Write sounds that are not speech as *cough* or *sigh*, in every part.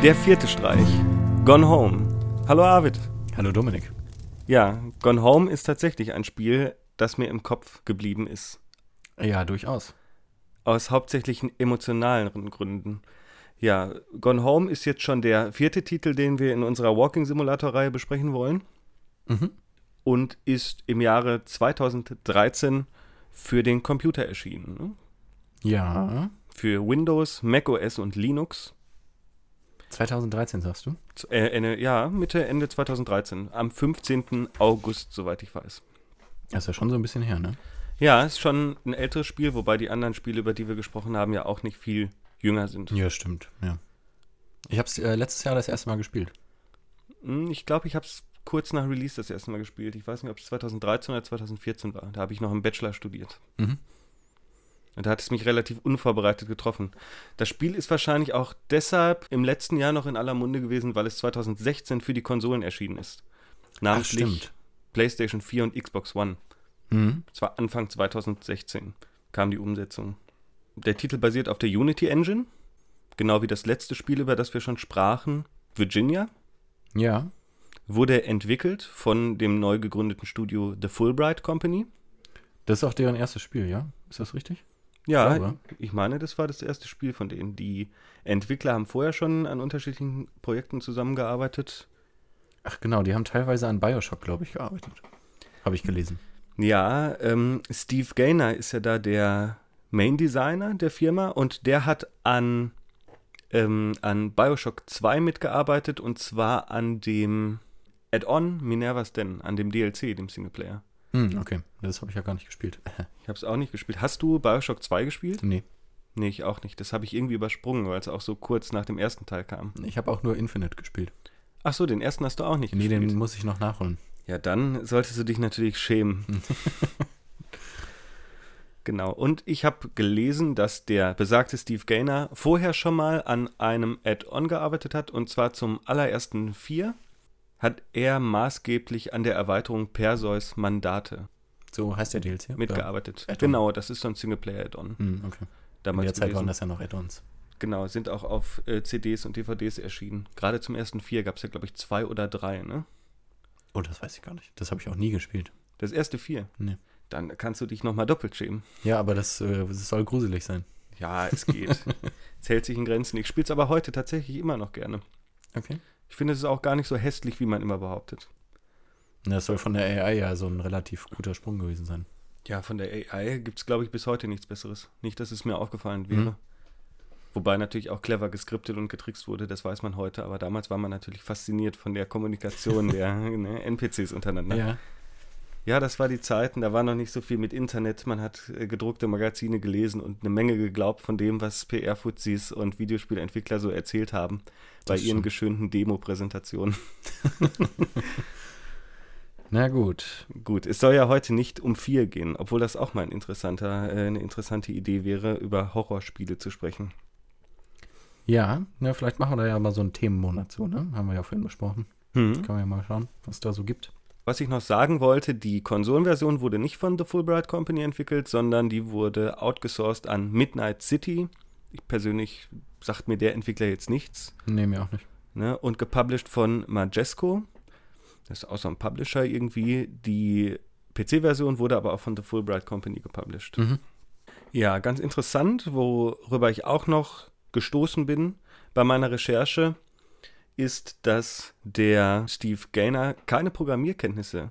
Der vierte Streich. Gone Home. Hallo Arvid. Hallo Dominik. Ja, Gone Home ist tatsächlich ein Spiel, das mir im Kopf geblieben ist. Ja, durchaus. Aus hauptsächlich emotionalen Gründen. Ja, Gone Home ist jetzt schon der vierte Titel, den wir in unserer Walking Simulator-Reihe besprechen wollen. Mhm. Und ist im Jahre 2013 für den Computer erschienen. Ne? Ja. Für Windows, macOS und Linux. 2013 sagst du? Z- Äh, Ende, ja, Mitte, Ende 2013. Am 15. August, soweit ich weiß. Das ist ja schon so ein bisschen her, ne? Ja, ist schon ein älteres Spiel, wobei die anderen Spiele, über die wir gesprochen haben, ja auch nicht viel jünger sind. Ja, stimmt, ja. Ich habe es äh, letztes Jahr das erste Mal gespielt. Hm, Ich glaube, ich habe es kurz nach Release das erste Mal gespielt. Ich weiß nicht, ob es 2013 oder 2014 war. Da habe ich noch im Bachelor studiert. Mhm. Und da hat es mich relativ unvorbereitet getroffen. Das Spiel ist wahrscheinlich auch deshalb im letzten Jahr noch in aller Munde gewesen, weil es 2016 für die Konsolen erschienen ist. Namentlich. PlayStation 4 und Xbox One. Mhm. Es war Anfang 2016 kam die Umsetzung. Der Titel basiert auf der Unity Engine, genau wie das letzte Spiel, über das wir schon sprachen, Virginia. Ja. Wurde entwickelt von dem neu gegründeten Studio The Fulbright Company. Das ist auch deren erstes Spiel, ja? Ist das richtig? Ja, Glaube. ich meine, das war das erste Spiel von denen. Die Entwickler haben vorher schon an unterschiedlichen Projekten zusammengearbeitet. Ach genau, die haben teilweise an Bioshock, glaube ich, gearbeitet. Habe ich gelesen. Ja, ähm, Steve Gaynor ist ja da der Main Designer der Firma und der hat an, ähm, an Bioshock 2 mitgearbeitet und zwar an dem Add-on Minerva's Den, an dem DLC, dem Singleplayer. Hm, okay. Das habe ich ja gar nicht gespielt. *laughs* Ich habe es auch nicht gespielt. Hast du Bioshock 2 gespielt? nee. Nee, ich auch nicht. Das habe ich irgendwie übersprungen, weil es auch so kurz nach dem ersten Teil kam. Ich habe auch nur Infinite gespielt. Ach so, den ersten hast du auch nicht Nee, gespielt. den muss ich noch nachholen. Ja, dann solltest du dich natürlich schämen. *laughs* genau. Und ich habe gelesen, dass der besagte Steve Gaynor vorher schon mal an einem Add-on gearbeitet hat. Und zwar zum allerersten vier hat er maßgeblich an der Erweiterung Perseus Mandate So heißt der DLC? mitgearbeitet. Genau, das ist so ein Singleplayer-Add-on. Hm, okay. In Damals der Zeit gewesen. waren das ja noch Add-ons. Genau, sind auch auf äh, CDs und DVDs erschienen. Gerade zum ersten vier gab es ja, glaube ich, zwei oder drei, ne? Oh, das weiß ich gar nicht. Das habe ich auch nie gespielt. Das erste vier. Nee. Dann kannst du dich nochmal doppelt schämen. Ja, aber das, äh, das soll gruselig sein. Ja, es geht. *laughs* es hält sich in Grenzen. Ich spiele es aber heute tatsächlich immer noch gerne. Okay. Ich finde, es ist auch gar nicht so hässlich, wie man immer behauptet. Das soll von der AI ja so ein relativ guter Sprung gewesen sein. Ja, von der AI gibt es, glaube ich, bis heute nichts Besseres. Nicht, dass es mir aufgefallen wäre. Mhm. Wobei natürlich auch clever geskriptet und getrickst wurde, das weiß man heute. Aber damals war man natürlich fasziniert von der Kommunikation der *laughs* ne, NPCs untereinander. Ja. Ja, das war die Zeiten, da war noch nicht so viel mit Internet. Man hat äh, gedruckte Magazine gelesen und eine Menge geglaubt von dem, was PR-Fuzis und Videospielentwickler so erzählt haben bei Das ihren geschönten Demo-Präsentationen. *laughs* Na gut. Gut, es soll ja heute nicht um vier gehen, obwohl das auch mal ein interessanter, äh, eine interessante Idee wäre, über Horrorspiele zu sprechen. Ja, ja, vielleicht machen wir da ja mal so einen Themenmonat so, ne? Haben wir ja vorhin besprochen. Hm. Können wir ja mal schauen, was es da so gibt. Was ich noch sagen wollte, die Konsolenversion wurde nicht von The Fulbright Company entwickelt, sondern die wurde outgesourced an Midnight City. Ich persönlich sagt mir der Entwickler jetzt nichts. Nee, mir auch nicht. ne, und gepublished von Majesco. Das ist auch so ein Publisher irgendwie. Die PC-Version wurde aber auch von The Fulbright Company gepublished. Mhm. Ja, ganz interessant, worüber ich auch noch gestoßen bin bei meiner Recherche, ist, dass der Steve Gaynor keine Programmierkenntnisse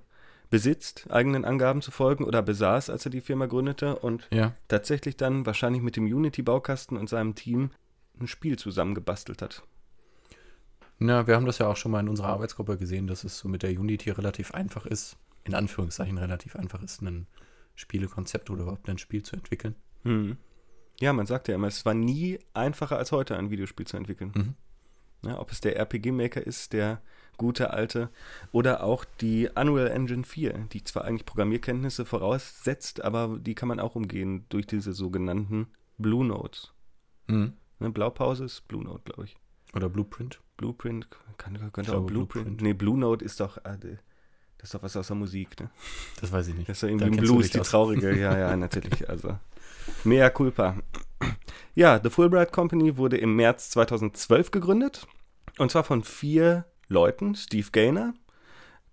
besitzt, eigenen Angaben zu folgen oder besaß, als er die Firma gründete und Ja. tatsächlich dann wahrscheinlich mit dem Unity-Baukasten und seinem Team ein Spiel zusammengebastelt hat. Ja, wir haben das ja auch schon mal in unserer Arbeitsgruppe gesehen, dass es so mit der Unity relativ einfach ist, in Anführungszeichen relativ einfach ist, ein Spielekonzept oder überhaupt ein Spiel zu entwickeln. Hm. Ja, man sagt ja immer, es war nie einfacher als heute, ein Videospiel zu entwickeln. Mhm. Ja, ob es der RPG-Maker ist, der gute alte, oder auch die Unreal Engine 4, die zwar eigentlich Programmierkenntnisse voraussetzt, aber die kann man auch umgehen durch diese sogenannten Blue Notes. Mhm. Ne, Blaupause ist Blue Note, glaube ich. Oder Blueprint. Blueprint, kann, könnte Ich auch Blueprint. Blueprint. Nee, Blue Note ist doch, äh, das ist doch was aus der Musik, ne? Das weiß ich nicht. Das ist irgendwie Da Blues, die aus. traurige. Ja, ja, *laughs* natürlich. Also, mea culpa. Ja, The Fulbright Company wurde im März 2012 gegründet. Und zwar von vier Leuten. Steve Gaynor,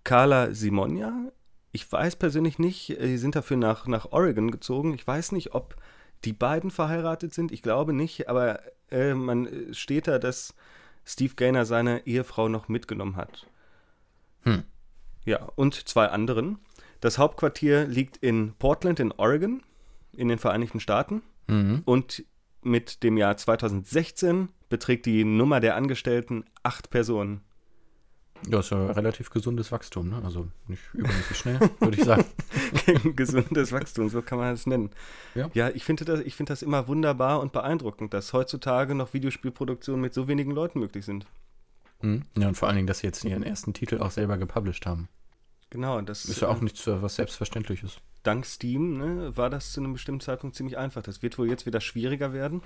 Carla Simonia. Ich weiß persönlich nicht, äh, die sind dafür nach, nach Oregon gezogen. Ich weiß nicht, ob die beiden verheiratet sind. Ich glaube nicht, aber äh, man äh, steht da, dass Steve Gaynor seine Ehefrau noch mitgenommen hat. Hm. Ja, und zwei anderen. Das Hauptquartier liegt in Portland in Oregon in den Vereinigten Staaten Mhm. und mit dem Jahr 2016 beträgt die Nummer der Angestellten acht Personen. Ja, ist ja relativ gesundes Wachstum, ne? Also nicht übermäßig schnell, würde ich sagen. *laughs* Gesundes Wachstum, so kann man es nennen. Ja. ja ich finde das, ich finde das immer wunderbar und beeindruckend, dass heutzutage noch Videospielproduktionen mit so wenigen Leuten möglich sind. Mhm. Ja, und vor allen Dingen, dass sie jetzt ihren ersten Titel auch selber gepublished haben. Genau, das Ist ja auch äh, nichts äh, was Selbstverständliches. Dank Steam ne, war das zu einem bestimmten Zeitpunkt ziemlich einfach. Das wird wohl jetzt wieder schwieriger werden.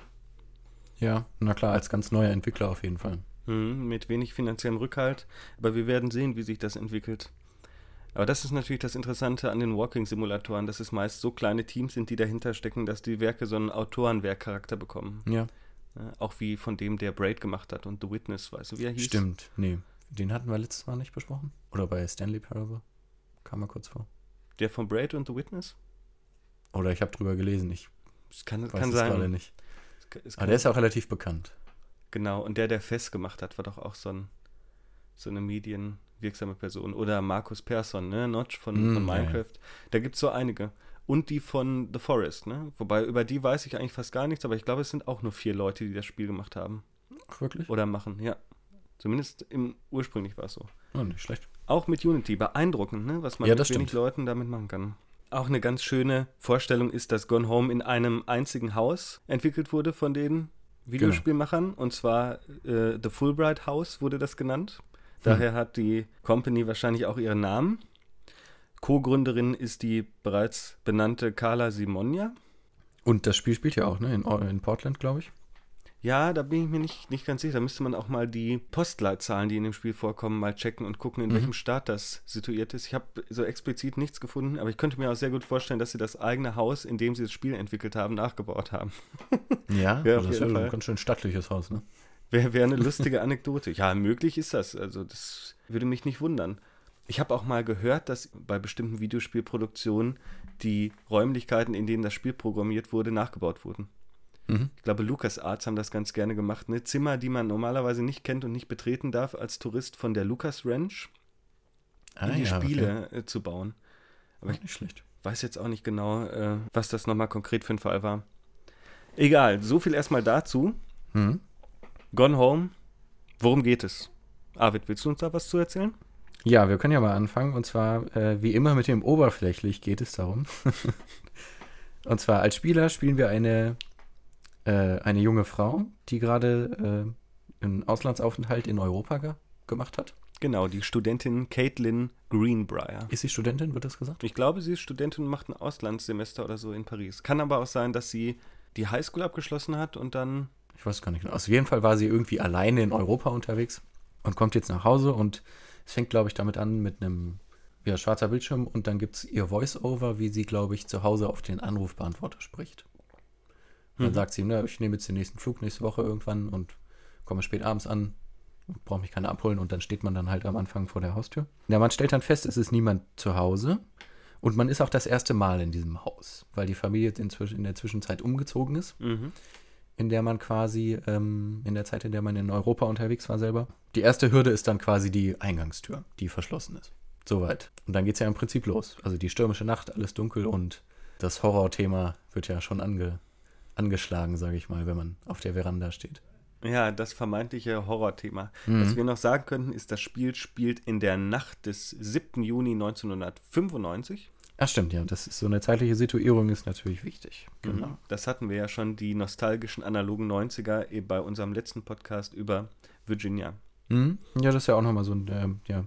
Ja, na klar, als ganz neuer Entwickler auf jeden Fall. Mhm, mit wenig finanziellem Rückhalt. Aber wir werden sehen, wie sich das entwickelt. Aber das ist natürlich das Interessante an den Walking-Simulatoren, dass es meist so kleine Teams sind, die dahinter stecken, dass die Werke so einen Autorenwerkcharakter bekommen. Ja, Ja, auch wie von dem, der Braid gemacht hat und The Witness, weißt du, wie er hieß? stimmt. Nee, den hatten wir letztes Mal nicht besprochen. Oder bei Stanley Parable. Kam mal kurz vor. Der von Braid und The Witness? Oder ich habe drüber gelesen, ich Das kann, weiß kann es gerade sein. nicht. Es kann- es Aber kann- der ist ja auch relativ bekannt. Genau, und der, der Fest gemacht hat, war doch auch so, ein, so eine medienwirksame Person. Oder Markus Persson, ne? Notch von, Mm, von ja, ja. Minecraft. Da gibt es so einige. Und die von The Forest, ne? Wobei über die weiß ich eigentlich fast gar nichts, aber ich glaube, es sind auch nur vier Leute, die das Spiel gemacht haben. Ach, wirklich? Oder machen, ja. Zumindest im ursprünglich war es so. Oh, nicht schlecht. Auch mit Unity, beeindruckend, ne? was man Ja, mit das wenig stimmt. Leuten damit machen kann. Auch eine ganz schöne Vorstellung ist, dass Gone Home in einem einzigen Haus entwickelt wurde von den Videospielmachern. Und zwar äh, The Fulbright House wurde das genannt. Daher hat die Company wahrscheinlich auch ihren Namen. Co-Gründerin ist die bereits benannte Carla Simonia. Und das Spiel spielt ja auch, ne? In, in Portland, glaube ich. Ja, da bin ich mir nicht, nicht ganz sicher. Da müsste man auch mal die Postleitzahlen, die in dem Spiel vorkommen, mal checken und gucken, in Mhm. welchem Staat das situiert ist. Ich habe so explizit nichts gefunden, aber ich könnte mir auch sehr gut vorstellen, dass sie das eigene Haus, in dem sie das Spiel entwickelt haben, nachgebaut haben. *laughs* Ja, Ja, das ist Fall. ein ganz schön stattliches Haus, ne? Wäre wär eine *laughs* lustige Anekdote. Ja, möglich ist das. Also, das würde mich nicht wundern. Ich habe auch mal gehört, dass bei bestimmten Videospielproduktionen die Räumlichkeiten, in denen das Spiel programmiert wurde, nachgebaut wurden. Mhm. Ich glaube, LucasArts haben das ganz gerne gemacht. Ne? Zimmer, die man normalerweise nicht kennt und nicht betreten darf als Tourist von der Lucas Ranch in die Ah, ja, okay. Spiele äh, zu bauen. Aber nicht schlecht. Weiß jetzt auch nicht genau, äh, was das nochmal konkret für ein Fall war. Egal, so viel erstmal dazu. Mhm. Gone Home, worum geht es? Arvid, willst du uns da was zu erzählen? Ja, wir können ja mal anfangen. Und zwar, äh, wie immer mit dem Oberflächlich geht es darum. *laughs* und zwar als Spieler spielen wir eine, äh, eine junge Frau, die gerade äh, einen Auslandsaufenthalt in Europa ge gemacht hat. Genau, die Studentin Caitlin Greenbrier. Ist sie Studentin, wird das gesagt? Ich glaube, sie ist Studentin und macht ein Auslandssemester oder so in Paris. Kann aber auch sein, dass sie die Highschool abgeschlossen hat und dann. Ich weiß gar nicht genau. Auf jeden Fall war sie irgendwie alleine in Europa unterwegs und kommt jetzt nach Hause und es fängt, glaube ich, damit an mit einem ja, schwarzer Bildschirm und dann gibt es ihr Voice-Over, wie sie, glaube ich, zu Hause auf den Anrufbeantworter spricht. Und dann Mhm. sagt sie, na, ich nehme jetzt den nächsten Flug nächste Woche irgendwann und komme spät abends an und brauche mich keiner abholen und dann steht man dann halt am Anfang vor der Haustür. Ja, man stellt dann fest, es ist niemand zu Hause und man ist auch das erste Mal in diesem Haus, weil die Familie inzwischen in der Zwischenzeit umgezogen ist Mhm. in der man quasi, ähm, in der Zeit, in der man in Europa unterwegs war selber. Die erste Hürde ist dann quasi die Eingangstür, die verschlossen ist. Soweit. Und dann geht es ja im Prinzip los. Also die stürmische Nacht, alles dunkel und das Horrorthema wird ja schon ange, angeschlagen, sage ich mal, wenn man auf der Veranda steht. Ja, das vermeintliche Horrorthema. Mhm. Was wir noch sagen könnten, ist, das Spiel spielt in der Nacht des 7. Juni 1995. Ach stimmt, ja, das ist so eine zeitliche Situierung ist natürlich wichtig. Genau. Mhm. Das hatten wir ja schon, die nostalgischen analogen 90er, eh bei unserem letzten Podcast über Virginia. Mhm. Ja, das ist ja auch nochmal so ein, ähm, ja,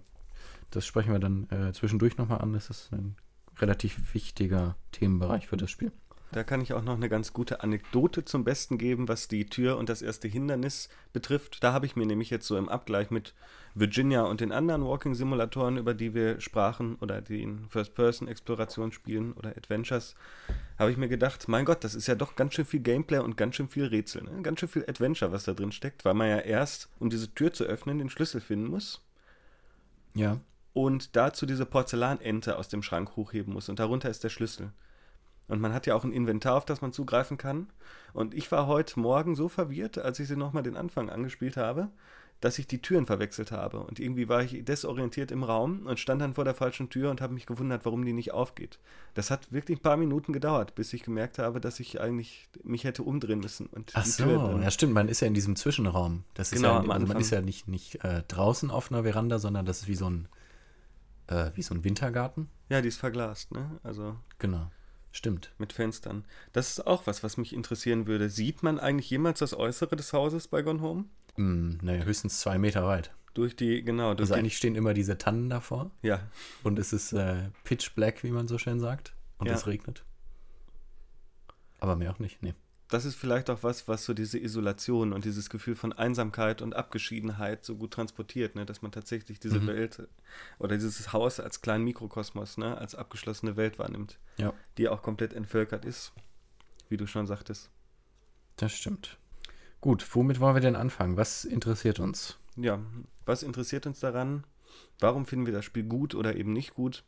das sprechen wir dann äh, zwischendurch nochmal an. Das ist ein relativ wichtiger Themenbereich für das Spiel. Da kann ich auch noch eine ganz gute Anekdote zum Besten geben, was die Tür und das erste Hindernis betrifft. Da habe ich mir nämlich jetzt so im Abgleich mit Virginia und den anderen Walking-Simulatoren, über die wir sprachen, oder den First-Person-Explorationsspielen oder Adventures, habe ich mir gedacht, mein Gott, das ist ja doch ganz schön viel Gameplay und ganz schön viel Rätsel, ne? ganz schön viel Adventure, was da drin steckt, weil man ja erst, um diese Tür zu öffnen, den Schlüssel finden muss. Ja. Und dazu diese Porzellanente aus dem Schrank hochheben muss. Und darunter ist der Schlüssel. Und man hat ja auch ein Inventar, auf das man zugreifen kann. Und ich war heute Morgen so verwirrt, als ich sie nochmal den Anfang angespielt habe, dass ich die Türen verwechselt habe. Und irgendwie war ich desorientiert im Raum und stand dann vor der falschen Tür und habe mich gewundert, warum die nicht aufgeht. Das hat wirklich ein paar Minuten gedauert, bis ich gemerkt habe, dass ich eigentlich mich hätte umdrehen müssen. Und Ach so, ja stimmt, man ist ja in diesem Zwischenraum. Das ist Genau, ja, am also man ist ja nicht, nicht äh, draußen auf einer Veranda, sondern das ist wie so ein, äh, wie so ein Wintergarten. ja, die ist verglast, ne? Also Genau, stimmt. mit Fenstern. Das ist auch was, was mich interessieren würde. Sieht man eigentlich jemals das Äußere des Hauses bei Gone Home? Hm, naja, höchstens zwei Meter weit. Durch die, genau, durch Also die, eigentlich stehen immer diese Tannen davor ja, und es ist äh, pitch black, wie man so schön sagt. Und Ja. es regnet. Aber mehr auch nicht, nee. Das ist vielleicht auch was, was so diese Isolation und dieses Gefühl von Einsamkeit und Abgeschiedenheit so gut transportiert, ne? dass man tatsächlich diese Mhm. Welt oder dieses Haus als kleinen Mikrokosmos, ne? als abgeschlossene Welt wahrnimmt, Ja, die auch komplett entvölkert ist, wie du schon sagtest. das stimmt. Gut, womit wollen wir denn anfangen? Was interessiert uns? Ja, was interessiert uns daran? Warum finden wir das Spiel gut oder eben nicht gut?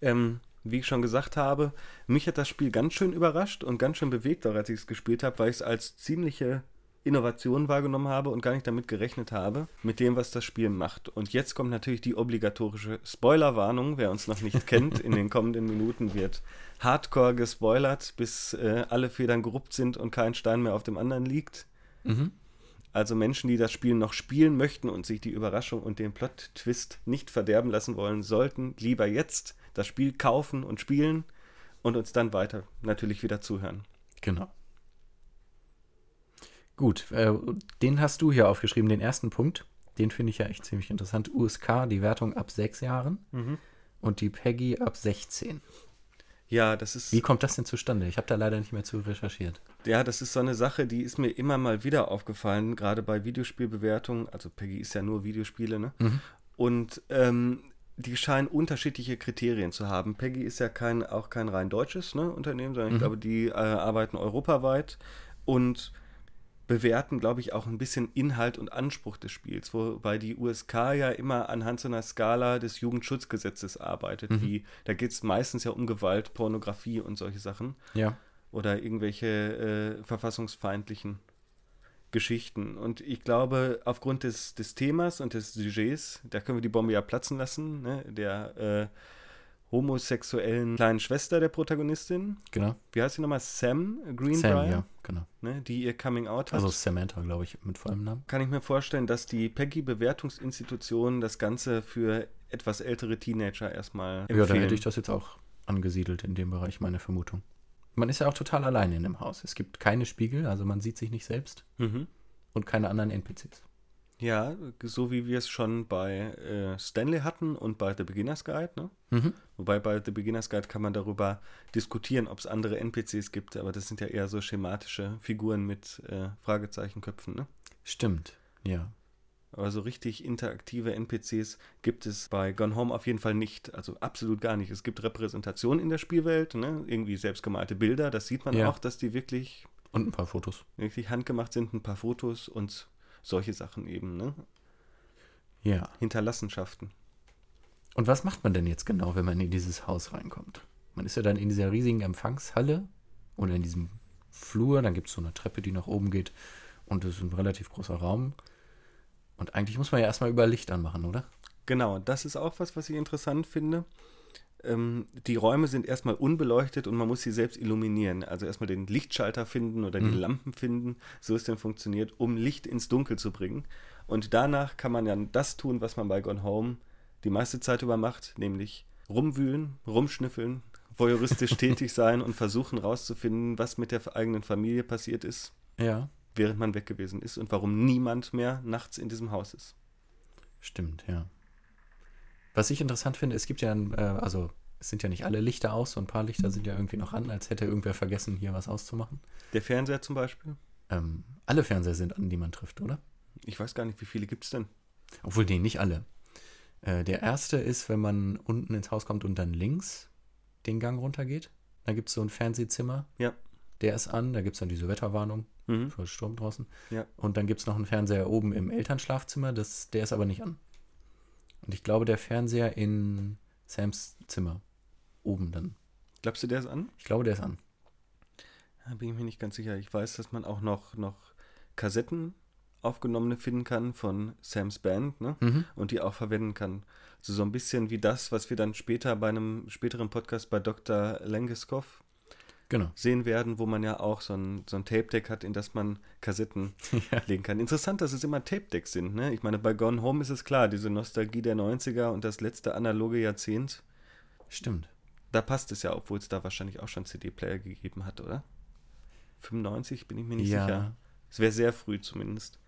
Ähm, wie ich schon gesagt habe, mich hat das Spiel ganz schön überrascht und ganz schön bewegt, auch als ich es gespielt habe, weil ich es als ziemliche Innovation wahrgenommen habe und gar nicht damit gerechnet habe, mit dem, was das Spiel macht. Und jetzt kommt natürlich die obligatorische Spoilerwarnung. Wer uns noch nicht kennt, in den kommenden Minuten wird hardcore gespoilert, bis äh, alle Federn geruppt sind und kein Stein mehr auf dem anderen liegt. Mhm. Also Menschen, die das Spiel noch spielen möchten und sich die Überraschung und den Plot-Twist nicht verderben lassen wollen, sollten lieber jetzt das Spiel kaufen und spielen und uns dann weiter natürlich wieder zuhören. Genau. Gut, äh, den hast du hier aufgeschrieben, den ersten Punkt. Den finde ich ja echt ziemlich interessant. USK, die Wertung ab sechs Jahren und die Peggy ab 16. Ja, das ist Wie kommt das denn zustande? Ich habe da leider nicht mehr zu recherchiert. ja, das ist so eine Sache, die ist mir immer mal wieder aufgefallen, gerade bei Videospielbewertungen. Also Peggy ist ja nur Videospiele, ne? Und ähm, die scheinen unterschiedliche Kriterien zu haben. Peggy ist ja kein, auch kein rein deutsches ne, Unternehmen, sondern ich glaube, die äh, arbeiten europaweit und bewerten, glaube ich, auch ein bisschen Inhalt und Anspruch des Spiels, wobei die USK ja immer anhand so einer Skala des Jugendschutzgesetzes arbeitet, wie da geht es meistens ja um Gewalt, Pornografie und solche Sachen Ja. oder irgendwelche äh, verfassungsfeindlichen Geschichten. Und ich glaube, aufgrund des, des Themas und des Sujets, da können wir die Bombe ja platzen lassen, ne? der äh, homosexuellen kleinen Schwester der Protagonistin. Genau. Wie heißt sie nochmal? Sam Greenbrier, Sam, ja, genau. ne? die ihr Coming Out hat. Also Samantha, glaube ich, mit vollem Namen. kann ich mir vorstellen, dass die Peggy-Bewertungsinstitutionen das Ganze für etwas ältere Teenager erstmal empfehlen. Ja, da hätte ich das jetzt auch angesiedelt in dem Bereich, meine Vermutung. Man ist ja auch total alleine in dem Haus. Es gibt keine Spiegel, also man sieht sich nicht selbst mhm. und keine anderen NPCs. Ja, so wie wir es schon bei äh, Stanley hatten und bei The Beginner's Guide. Ne? Mhm. Wobei bei The Beginner's Guide kann man darüber diskutieren, ob es andere NPCs gibt, aber das sind ja eher so schematische Figuren mit äh, Fragezeichenköpfen. Ne? Stimmt, ja. Aber so richtig interaktive NPCs gibt es bei Gone Home auf jeden Fall nicht. Also absolut gar nicht. Es gibt Repräsentationen in der Spielwelt, ne? irgendwie selbstgemalte Bilder. Das sieht man Ja. auch, dass die wirklich, Und ein paar Fotos. wirklich handgemacht sind. Ein paar Fotos und solche Sachen eben. Ne? Ja. Hinterlassenschaften. Und was macht man denn jetzt genau, wenn man in dieses Haus reinkommt? Man ist ja dann in dieser riesigen Empfangshalle oder in diesem Flur, dann gibt es so eine Treppe, die nach oben geht und es ist ein relativ großer Raum. Und eigentlich muss man ja erstmal über Licht anmachen, oder? Genau, das ist auch was, was ich interessant finde. Ähm, die Räume sind erstmal unbeleuchtet und man muss sie selbst illuminieren. Also erstmal den Lichtschalter finden oder die Lampen finden, so es denn funktioniert, um Licht ins Dunkel zu bringen. Und danach kann man dann das tun, was man bei Gone Home die meiste Zeit über macht, nämlich rumwühlen, rumschnüffeln, voyeuristisch *laughs* tätig sein und versuchen rauszufinden, was mit der eigenen Familie passiert ist, Ja. Während man weg gewesen ist und warum niemand mehr nachts in diesem Haus ist. Stimmt, ja. Was ich interessant finde, es gibt ja, ein, äh, also es sind ja nicht alle Lichter aus, so ein paar Lichter sind ja irgendwie noch an, als hätte irgendwer vergessen, hier was auszumachen. Der Fernseher zum Beispiel? Ähm, alle Fernseher sind an, die man trifft, oder? Ich weiß gar nicht, wie viele gibt es denn? Obwohl, nee, nicht alle. Äh, der erste ist, wenn man unten ins Haus kommt und dann links den Gang runtergeht. Da gibt es so ein Fernsehzimmer. Ja. Der ist an, da gibt es dann diese Wetterwarnung Mhm. für Sturm draußen. Ja. Und dann gibt es noch einen Fernseher oben im Elternschlafzimmer, das, der ist aber nicht an. Und ich glaube, der Fernseher in Sams Zimmer oben dann. Glaubst du, der ist an? Ich glaube, der ist an. Da bin ich mir nicht ganz sicher. Ich weiß, dass man auch noch, noch Kassetten aufgenommene finden kann von Sam's Band, ne? Mhm. Und die auch verwenden kann. Also so ein bisschen wie das, was wir dann später bei einem späteren Podcast bei Dr. Langeskov Genau. sehen werden, wo man ja auch so ein, so ein Tape-Deck hat, in das man Kassetten *laughs* Ja. legen kann. Interessant, dass es immer Tape-Decks sind, ne? Ich meine, bei Gone Home ist es klar, diese Nostalgie der 90er und das letzte analoge Jahrzehnt, Stimmt. da passt es ja, obwohl es da wahrscheinlich auch schon CD-Player gegeben hat, oder? 95 bin ich mir nicht Ja. sicher. Es wäre sehr früh zumindest.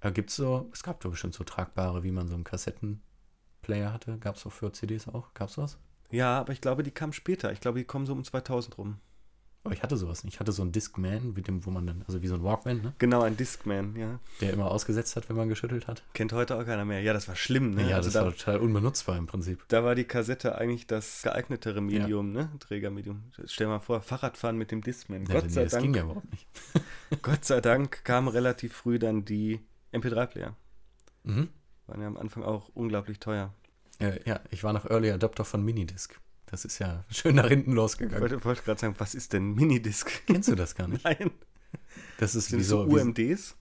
Äh, gibt's so, es gab doch bestimmt so tragbare, wie man so einen Kassettenplayer hatte. Gab es auch für CDs auch? Gab's sowas? Ja, aber ich glaube, die kamen später. Ich glaube, die kommen so um 2000 rum. Aber ich hatte sowas nicht. Ich hatte so einen Discman, mit dem, wo man dann, also wie so ein Walkman, ne? Genau, ein Discman, ja. Der immer ausgesetzt hat, wenn man geschüttelt hat. Kennt heute auch keiner mehr. Ja, das war schlimm, ne? ja, also das da, war total unbenutzbar im Prinzip. da war die Kassette eigentlich das geeignetere Medium, ne? Trägermedium. Stell dir mal vor, Fahrradfahren mit dem Discman. Ja, Gott, nee, sei das ging Dank, ja überhaupt nicht. *laughs* *laughs* Gott sei Dank kamen relativ früh dann die MP3-Player. Mhm. Waren ja am Anfang auch unglaublich teuer. Äh, ja, ich war noch Early Adopter von Minidisc. Das ist ja *laughs* schön nach hinten Ich losgegangen. wollte, wollte gerade sagen, was ist denn Minidisc? *laughs* Kennst du das gar nicht? Nein. Das ist Sind wie so so, wie, UMDs?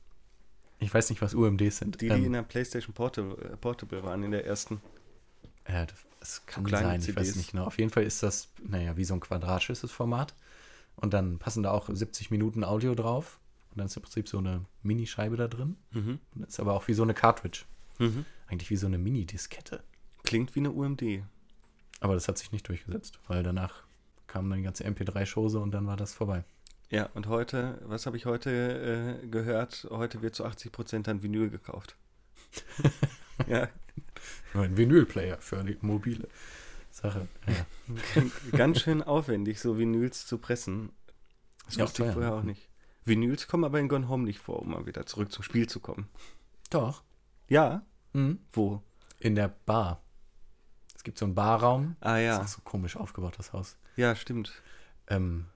ich weiß nicht, was UMDs sind. Die, die Ähm, in der PlayStation Portable, äh, Portable waren, in der ersten. Ja, das, kann kleine sein, ich weiß CDs. nicht genau. Auf jeden Fall ist das, naja, wie so ein quadratschisses Format. Und dann passen da auch 70 Minuten Audio drauf. Und dann ist im Prinzip so eine Minischeibe da drin. Mhm. Das ist aber auch wie so eine Cartridge. Mhm. Eigentlich wie so eine Mini-Diskette. Klingt wie eine UMD. Aber das hat sich nicht durchgesetzt, weil danach kam dann die ganze MP3-Chose und dann war das vorbei. Ja, und heute, was habe ich heute äh, gehört? Heute wird zu 80% dann Vinyl gekauft. *laughs* ja, ein Vinylplayer für die mobile Sache. Ja. *laughs* ganz schön aufwendig, so Vinyls zu pressen. Das Ja, wusste ich vorher ne? auch nicht. Vinyls kommen aber in Gone Home nicht vor, um mal wieder zurück zum Spiel zu kommen. Doch. Ja, Mhm. wo? In der Bar. Es gibt so einen Barraum. Ah Das ja, ist auch so komisch aufgebaut, das Haus. ja, stimmt. Ähm,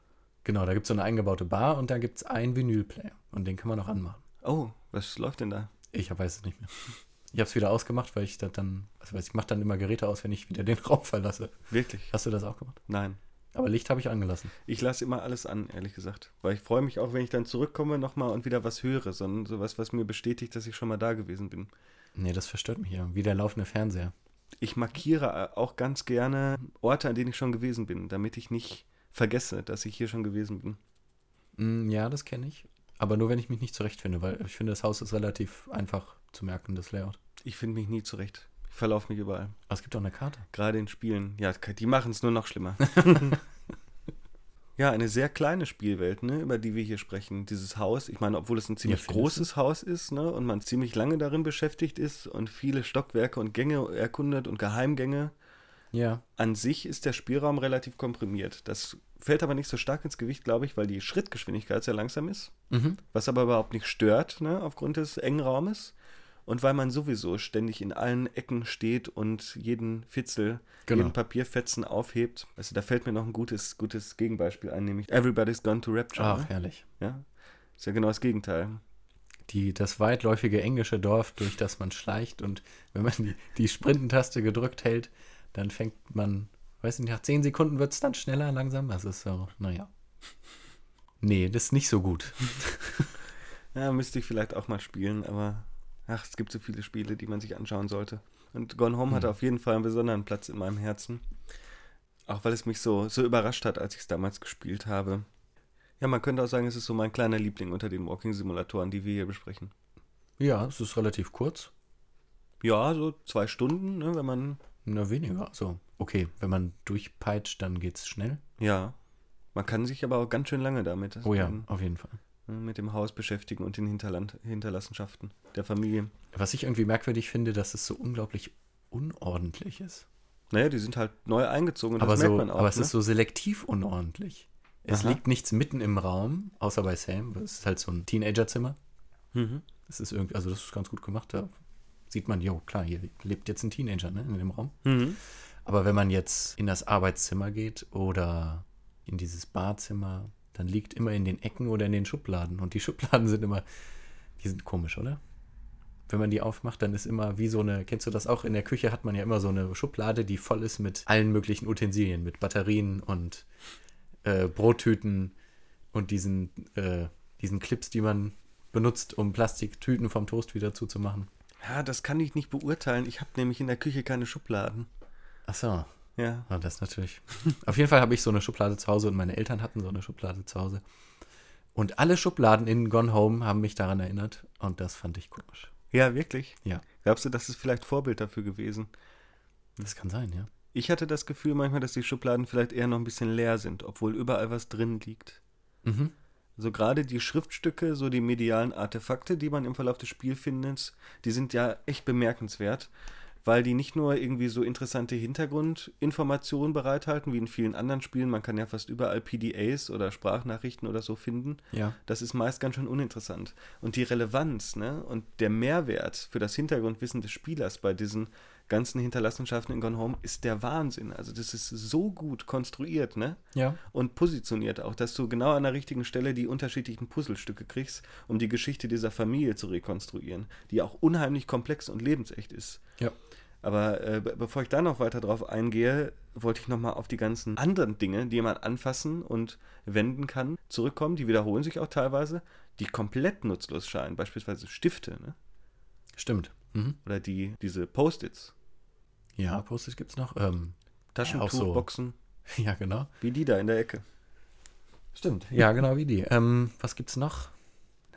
genau, da gibt es so eine eingebaute Bar und da gibt es einen Vinylplayer. Und den kann man auch anmachen. Oh, was läuft denn da? Ich weiß es nicht mehr. Ich habe es wieder ausgemacht, weil ich das dann, also weiß ich mache dann immer Geräte aus, wenn ich wieder den *laughs* Raum verlasse. Wirklich? Hast du das auch gemacht? Nein. Aber Licht habe ich angelassen. Ich lasse immer alles an, ehrlich gesagt. Weil ich freue mich auch, wenn ich dann zurückkomme nochmal und wieder was höre. Sondern sowas, was mir bestätigt, dass ich schon mal da gewesen bin. Nee, das verstört mich ja. Wie der laufende Fernseher. Ich markiere auch ganz gerne Orte, an denen ich schon gewesen bin, damit ich nicht vergesse, dass ich hier schon gewesen bin. Mm, ja, das kenne ich. Aber nur, wenn ich mich nicht zurechtfinde, weil ich finde, das Haus ist relativ einfach zu merken, das Layout. Ich finde mich nie zurecht. Ich verlaufe mich überall. Aber es gibt auch eine Karte. Gerade in Spielen. Ja, die machen es nur noch schlimmer. *laughs* ja, eine sehr kleine Spielwelt, ne, über die wir hier sprechen. Dieses Haus, ich meine, obwohl es ein ziemlich du? großes Haus ist, ne, und man ziemlich lange darin beschäftigt ist und viele Stockwerke und Gänge erkundet und Geheimgänge. Ja. An sich ist der Spielraum relativ komprimiert. Das fällt aber nicht so stark ins Gewicht, glaube ich, weil die Schrittgeschwindigkeit sehr langsam ist. Mhm. Was aber überhaupt nicht stört, ne, aufgrund des engen Raumes. Und weil man sowieso ständig in allen Ecken steht und jeden Fitzel, Genau. jeden Papierfetzen aufhebt. Also da fällt mir noch ein gutes, gutes Gegenbeispiel ein, nämlich Everybody's Gone to Rapture. Ach, ne? herrlich. Ja, ist ja genau das Gegenteil. Die, das weitläufige englische Dorf, durch das man schleicht und wenn man die, die Sprintentaste gedrückt hält, dann fängt man, weiß nicht, nach 10 Sekunden wird es dann schneller, langsam. Das ist so, naja. Nee, das ist nicht so gut. *laughs* Ja, müsste ich vielleicht auch mal spielen, aber ach, es gibt so viele Spiele, die man sich anschauen sollte. Und Gone Home hatte Hm. auf jeden Fall einen besonderen Platz in meinem Herzen. Auch weil es mich so, so überrascht hat, als ich es damals gespielt habe. Ja, man könnte auch sagen, es ist so mein kleiner Liebling unter den Walking-Simulatoren, die wir hier besprechen. Ja, es ist relativ kurz. Ja, so zwei Stunden, ne, wenn man, Na, weniger. Also, okay, wenn man durchpeitscht, dann geht's schnell. ja. Man kann sich aber auch ganz schön lange damit Oh ja, auf jeden Fall. Mit dem Haus beschäftigen und den Hinterland, Hinterlassenschaften der Familie. Was ich irgendwie merkwürdig finde, dass es so unglaublich unordentlich ist. Naja, die sind halt neu eingezogen und aber das so, merkt man auch. aber es ne? ist so selektiv unordentlich. Es Aha. liegt nichts mitten im Raum, außer bei Sam. Es ist halt so ein Teenagerzimmer. mhm. Das ist irgendwie, also das ist ganz gut gemacht. Da sieht man, jo, klar, hier lebt jetzt ein Teenager ne, in dem Raum. Mhm. Aber wenn man jetzt in das Arbeitszimmer geht oder in dieses Badzimmer, dann liegt immer in den Ecken oder in den Schubladen. Und die Schubladen sind immer, die sind komisch, oder? Wenn man die aufmacht, dann ist immer wie so eine, kennst du das auch? In der Küche hat man ja immer so eine Schublade, die voll ist mit allen möglichen Utensilien, mit Batterien und äh, Brottüten und diesen, äh, diesen Clips, die man benutzt, um Plastiktüten vom Toast wieder zuzumachen. Ja, das kann ich nicht beurteilen. Ich habe nämlich in der Küche keine Schubladen. Ach so. Ja. Ja, das natürlich. Auf jeden Fall habe ich so eine Schublade zu Hause und meine Eltern hatten so eine Schublade zu Hause. Und alle Schubladen in Gone Home haben mich daran erinnert und das fand ich komisch. Ja, wirklich? Ja. Glaubst du, das ist vielleicht Vorbild dafür gewesen? Das kann sein, ja. Ich hatte das Gefühl manchmal, dass die Schubladen vielleicht eher noch ein bisschen leer sind, obwohl überall was drin liegt. Mhm. So gerade die Schriftstücke, so die medialen Artefakte, die man im Verlauf des Spiels findet, die sind ja echt bemerkenswert, weil die nicht nur irgendwie so interessante Hintergrundinformationen bereithalten, wie in vielen anderen Spielen. Man kann ja fast überall PDAs oder Sprachnachrichten oder so finden. Ja. Das ist meist ganz schön uninteressant. Und die Relevanz ne, und der Mehrwert für das Hintergrundwissen des Spielers bei diesen ganzen Hinterlassenschaften in Gone Home ist der Wahnsinn. Also das ist so gut konstruiert, ne? Ja. und positioniert auch, dass du genau an der richtigen Stelle die unterschiedlichen Puzzlestücke kriegst, um die Geschichte dieser Familie zu rekonstruieren, die auch unheimlich komplex und lebensecht ist. Ja. Aber äh, be bevor ich da noch weiter drauf eingehe, wollte ich nochmal auf die ganzen anderen Dinge, die man anfassen und wenden kann, zurückkommen. Die wiederholen sich auch teilweise, die komplett nutzlos scheinen. Beispielsweise Stifte ne? Stimmt. Mhm. oder die, diese Post-its, Ja, Post-it gibt's noch. Ähm, Taschentuch, auch so. *laughs* Ja, genau. wie die da in der Ecke. Stimmt. Ja, genau wie die. Ähm, was gibt's noch?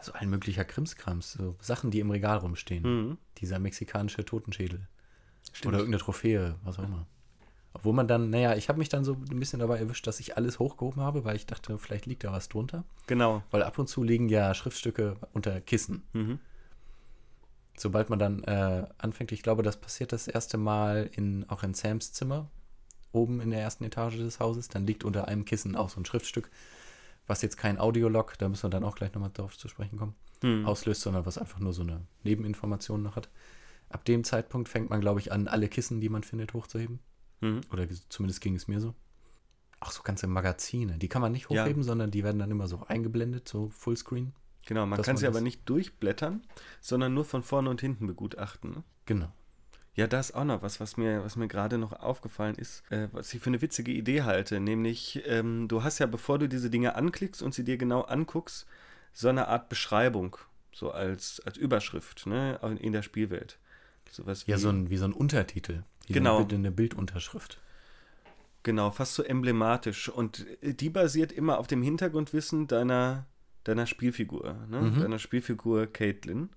So ein möglicher Krimskrams, so Sachen, die im Regal rumstehen. Mhm. Dieser mexikanische Totenschädel. Stimmt. Oder irgendeine Trophäe, was auch immer. Obwohl man dann, naja, ich habe mich dann so ein bisschen dabei erwischt, dass ich alles hochgehoben habe, weil ich dachte, vielleicht liegt da was drunter. Genau. Weil ab und zu liegen ja Schriftstücke unter Kissen. Mhm. Sobald man dann äh, anfängt, ich glaube, das passiert das erste Mal in, auch in Sams Zimmer, oben in der ersten Etage des Hauses, dann liegt unter einem Kissen auch so ein Schriftstück, was jetzt kein Audiolog, da müssen wir dann auch gleich nochmal drauf zu sprechen kommen, Mhm. auslöst, sondern was einfach nur so eine Nebeninformation noch hat. Ab dem Zeitpunkt fängt man, glaube ich, an, alle Kissen, die man findet, hochzuheben. Mhm. Oder zumindest ging es mir so. Auch so ganze Magazine, die kann man nicht Ja. hochheben, sondern die werden dann immer so eingeblendet, so Fullscreen. Genau, man kann man sie aber nicht durchblättern, sondern nur von vorne und hinten begutachten. Ne? Genau. Ja, da ist auch noch was, was mir, was mir gerade noch aufgefallen ist, äh, was ich für eine witzige Idee halte. Nämlich, ähm, du hast ja, bevor du diese Dinge anklickst und sie dir genau anguckst, so eine Art Beschreibung, so als, als Überschrift ne, in der Spielwelt. Sowas Ja, wie- so ein, wie so ein Untertitel. Wie Genau. Eine, eine Bildunterschrift. Genau, fast so emblematisch. Und die basiert immer auf dem Hintergrundwissen deiner, deiner Spielfigur, ne? Mhm. deiner Spielfigur Caitlin.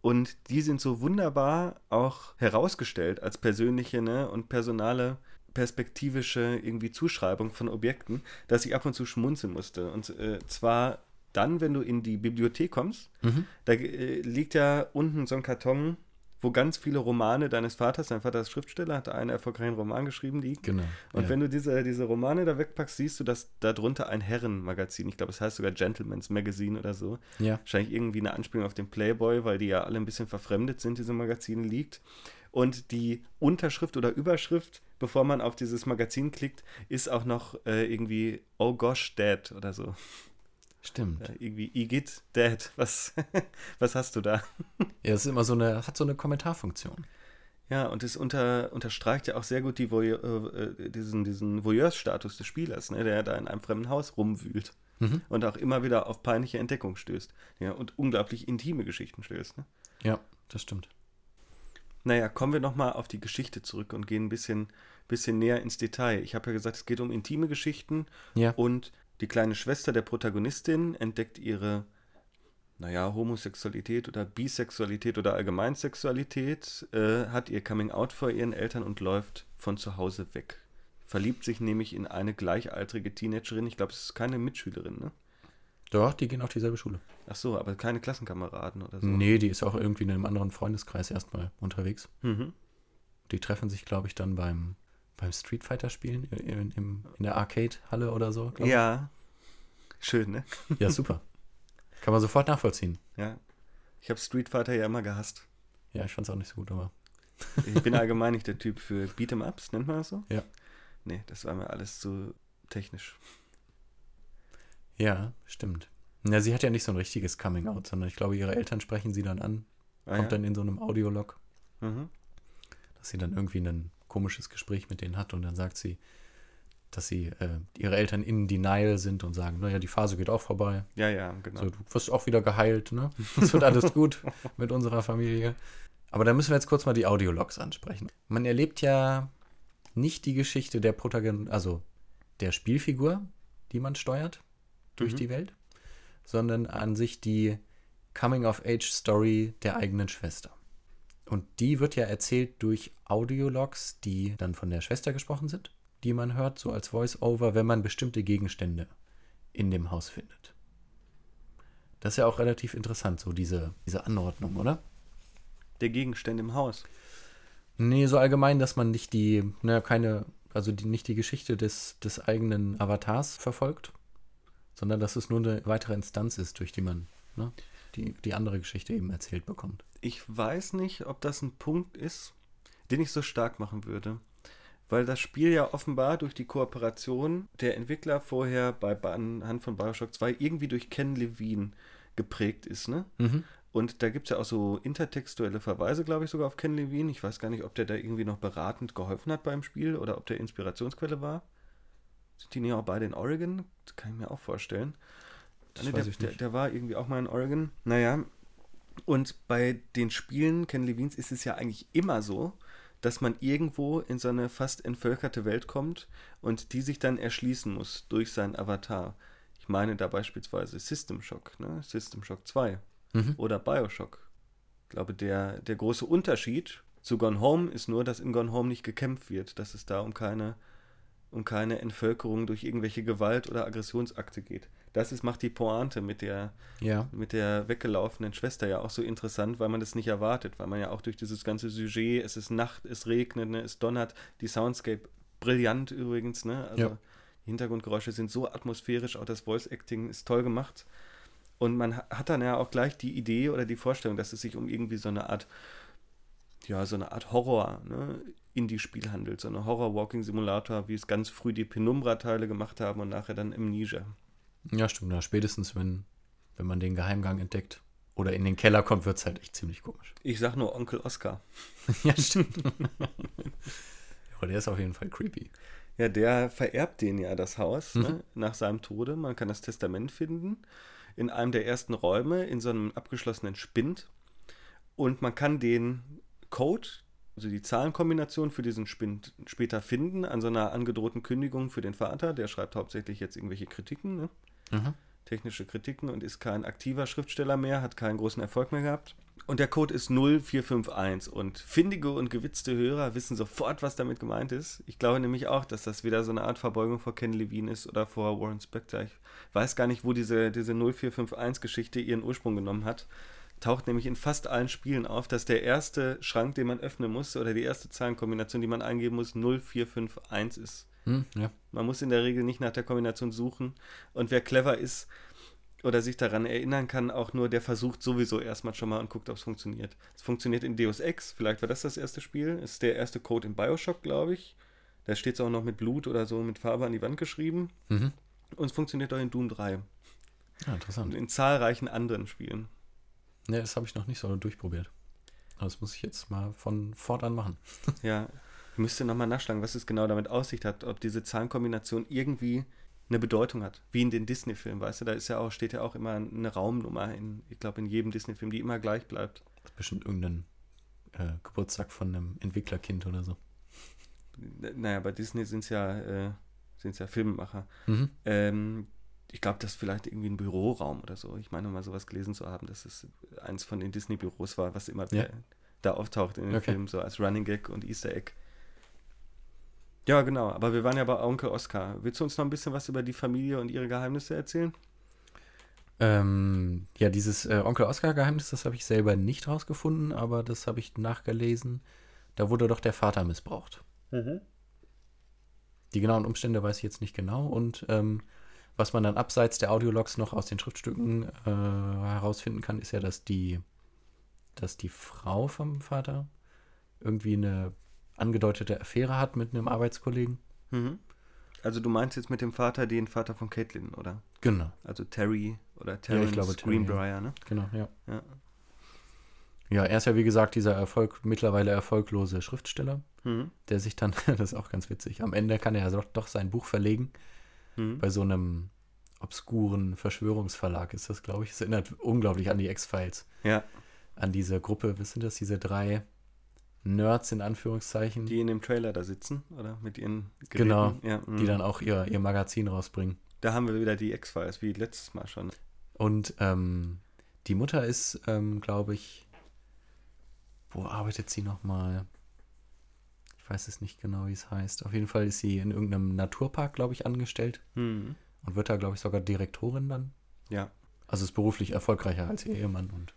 Und die sind so wunderbar auch herausgestellt als persönliche ne? und personale perspektivische irgendwie Zuschreibung von Objekten, dass ich ab und zu schmunzeln musste. Und äh, zwar dann, wenn du in die Bibliothek kommst, Mhm. da äh, liegt ja unten so ein Karton, wo ganz viele Romane deines Vaters, dein Vater ist Schriftsteller, hat einen erfolgreichen Roman geschrieben, liegen. Genau. Und ja. wenn du diese, diese Romane da wegpackst, siehst du, dass darunter ein Herrenmagazin, ich glaube, es heißt sogar Gentleman's Magazine oder so, ja. wahrscheinlich irgendwie eine Anspielung auf den Playboy, weil die ja alle ein bisschen verfremdet sind, diese Magazine liegt. Und die Unterschrift oder Überschrift, bevor man auf dieses Magazin klickt, ist auch noch äh, irgendwie Oh gosh, Dad oder so. Stimmt. Äh, irgendwie Igitt, Dad, was, *laughs* was hast du da? *laughs* Ja, es ist immer so eine, hat so eine Kommentarfunktion. Ja, und es unter, unterstreicht ja auch sehr gut die Voyeur, äh, diesen, diesen Voyeurs-Status des Spielers, ne, der da in einem fremden Haus rumwühlt Mhm. und auch immer wieder auf peinliche Entdeckung stößt. Ja, und unglaublich intime Geschichten stößt. Ne? Ja, das stimmt. Naja, kommen wir nochmal auf die Geschichte zurück und gehen ein bisschen, bisschen näher ins Detail. Ich habe ja gesagt, es geht um intime Geschichten Ja. und die kleine Schwester der Protagonistin entdeckt ihre, naja, Homosexualität oder Bisexualität oder Allgemeinsexualität, äh, hat ihr Coming Out vor ihren Eltern und läuft von zu Hause weg. Verliebt sich nämlich in eine gleichaltrige Teenagerin. Ich glaube, es ist keine Mitschülerin, ne? Doch, die gehen auf dieselbe Schule. Ach so, aber keine Klassenkameraden oder so. Nee, die ist auch irgendwie in einem anderen Freundeskreis erstmal unterwegs. Mhm. Die treffen sich, glaube ich, dann beim, beim Street Fighter spielen in, in, in der Arcade-Halle oder so. Ja. Schön, ne? Ja, super. Kann man sofort nachvollziehen. Ja. Ich habe Street Fighter ja immer gehasst. Ja, ich fand es auch nicht so gut, aber. Ich bin allgemein nicht der Typ für Beat'em-Ups, nennt man das so? Ja. Nee, das war mir alles zu technisch. Ja, stimmt. Ja, sie hat ja nicht so ein richtiges Coming-out, sondern ich glaube, ihre Eltern sprechen sie dann an. Ah, kommt ja? dann in so einem Audiolog, Mhm. dass sie dann irgendwie ein komisches Gespräch mit denen hat und dann sagt sie, dass sie äh, ihre Eltern in Denial sind und sagen, naja, die Phase geht auch vorbei. Ja, ja, genau. So, du wirst auch wieder geheilt, ne? Es wird alles gut *laughs* mit unserer Familie. Aber da müssen wir jetzt kurz mal die Audiologs ansprechen. Man erlebt ja nicht die Geschichte der Protagonist, also der Spielfigur, die man steuert durch Mhm. die Welt, sondern an sich die Coming-of-Age-Story der eigenen Schwester. Und die wird ja erzählt durch Audiologs, die dann von der Schwester gesprochen sind, die man hört, so als Voice-Over, wenn man bestimmte Gegenstände in dem Haus findet. Das ist ja auch relativ interessant, so diese, diese Anordnung, oder? Der Gegenstand im Haus. Nee, so allgemein, dass man nicht die, ne, keine, also die, nicht die Geschichte des, des eigenen Avatars verfolgt, sondern dass es nur eine weitere Instanz ist, durch die man ne, die, die andere Geschichte eben erzählt bekommt. Ich weiß nicht, ob das ein Punkt ist, den ich so stark machen würde. Weil das Spiel ja offenbar durch die Kooperation der Entwickler vorher bei anhand von Bioshock 2 irgendwie durch Ken Levine geprägt ist, ne? Mhm. Und da gibt es ja auch so intertextuelle Verweise, glaube ich, sogar auf Ken Levine. Ich weiß gar nicht, ob der da irgendwie noch beratend geholfen hat beim Spiel oder ob der Inspirationsquelle war. Sind die nicht auch beide in Oregon? Das kann ich mir auch vorstellen. Das Ne, der, der, der war irgendwie auch mal in Oregon. Naja, und bei den Spielen Ken Levines ist es ja eigentlich immer so, dass man irgendwo in so eine fast entvölkerte Welt kommt und die sich dann erschließen muss durch seinen Avatar. Ich meine da beispielsweise System Shock, ne? System Shock 2 Mhm. oder Bioshock. Ich glaube, der, der große Unterschied zu Gone Home ist nur, dass in Gone Home nicht gekämpft wird, dass es da um keine, um keine Entvölkerung durch irgendwelche Gewalt- oder Aggressionsakte geht. Das ist, macht die Pointe mit der, Ja, mit der weggelaufenen Schwester ja auch so interessant, weil man das nicht erwartet, weil man ja auch durch dieses ganze Sujet, es ist Nacht, es regnet, ne, es donnert, die Soundscape brillant übrigens, ne? Also Ja. die Hintergrundgeräusche sind so atmosphärisch, auch das Voice Acting ist toll gemacht. Und man ha- hat dann ja auch gleich die Idee oder die Vorstellung, dass es sich um irgendwie so eine Art, ja, so eine Art Horror, ne, Indie-Spiel handelt, so eine Horror-Walking-Simulator, wie es ganz früh die Penumbra-Teile gemacht haben und nachher dann Amnesia. Ja, stimmt. Ja, spätestens, wenn, wenn man den Geheimgang entdeckt oder in den Keller kommt, wird es halt echt ziemlich komisch. Ich sag nur Onkel Oscar. *laughs* ja, stimmt. *laughs* Aber der ist auf jeden Fall creepy. Ja, der vererbt den ja das Haus Mhm. ne, nach seinem Tode. Man kann das Testament finden in einem der ersten Räume in so einem abgeschlossenen Spind. Und man kann den Code, also die Zahlenkombination für diesen Spind später finden an so einer angedrohten Kündigung für den Vater. Der schreibt hauptsächlich jetzt irgendwelche Kritiken, ne? Technische Kritiken und ist kein aktiver Schriftsteller mehr, hat keinen großen Erfolg mehr gehabt. Und der Code ist 0451 und findige und gewitzte Hörer wissen sofort, was damit gemeint ist. Ich glaube nämlich auch, dass das wieder so eine Art Verbeugung vor Ken Levine ist oder vor Warren Spector. Ich weiß gar nicht, wo diese, diese 0451-Geschichte ihren Ursprung genommen hat. Taucht nämlich in fast allen Spielen auf, dass der erste Schrank, den man öffnen muss, oder die erste Zahlenkombination, die man eingeben muss, 0451 ist. Hm, ja. Man muss in der Regel nicht nach der Kombination suchen. Und wer clever ist oder sich daran erinnern kann, auch nur, der versucht sowieso erstmal schon mal und guckt, ob es funktioniert. Es funktioniert in Deus Ex, vielleicht war das das erste Spiel. Ist der erste Code in Bioshock, glaube ich. Da steht es auch noch mit Blut oder so mit Farbe an die Wand geschrieben. Mhm. Und es funktioniert auch in Doom 3 ja, und interessant. in zahlreichen anderen Spielen. Ne, das habe ich noch nicht so durchprobiert. Aber das muss ich jetzt mal von fortan machen. Ja, *laughs* ich müsste nochmal nachschlagen, was es genau damit Aussicht hat, ob diese Zahlenkombination irgendwie eine Bedeutung hat, wie in den Disney-Filmen, weißt du, da ist ja auch, steht ja auch immer eine Raumnummer in, ich glaube, in jedem Disney-Film, die immer gleich bleibt. Das ist bestimmt irgendein äh, Geburtstag von einem Entwicklerkind oder so. Naja, bei Disney sind es ja, äh, sind's ja Filmemacher. Mhm. Ähm, ich glaube, das ist vielleicht irgendwie ein Büroraum oder so. Ich meine mal sowas gelesen zu haben, dass es eins von den Disney-Büros war, was immer Ja. da, da auftaucht in den Okay. Filmen, so als Running Gag und Easter Egg. Ja, genau. Aber wir waren ja bei Onkel Oscar. Willst du uns noch ein bisschen was über die Familie und ihre Geheimnisse erzählen? Ähm, ja, dieses äh, Onkel Oscar-Geheimnis, das habe ich selber nicht rausgefunden, aber das habe ich nachgelesen, da wurde doch der Vater missbraucht. Mhm. Die genauen Umstände weiß ich jetzt nicht genau und ähm, was man dann abseits der Audiologs noch aus den Schriftstücken äh, herausfinden kann, ist ja, dass die, dass die Frau vom Vater irgendwie eine angedeutete Affäre hat mit einem Arbeitskollegen. Mhm. Also du meinst jetzt mit dem Vater den Vater von Caitlin, oder? Genau. Also Terry oder Terrence Terry, Greenbrier, ne? Genau, ja. Ja. Ja, er ist ja wie gesagt dieser Erfolg, mittlerweile erfolglose Schriftsteller, Mhm. der sich dann, *laughs* das ist auch ganz witzig, am Ende kann er ja doch, doch sein Buch verlegen. Mhm. Bei so einem obskuren Verschwörungsverlag ist das, glaube ich. Es erinnert unglaublich an die X-Files. Ja, An diese Gruppe, was sind das, diese drei Nerds in Anführungszeichen, die, die in dem Trailer da sitzen, oder? Mit ihren Geräten. Genau, Ja, mhm. dann auch ihr, ihr Magazin rausbringen. Da haben wir wieder die X-Files, wie letztes Mal schon. Und ähm, die Mutter ist, ähm, glaube ich, wo arbeitet sie nochmal? Ich weiß es nicht genau, wie es heißt. Auf jeden Fall ist sie in irgendeinem Naturpark, glaube ich, angestellt Mhm. und wird da, glaube ich, sogar Direktorin dann. Ja. Also ist beruflich erfolgreicher als ihr Ehemann und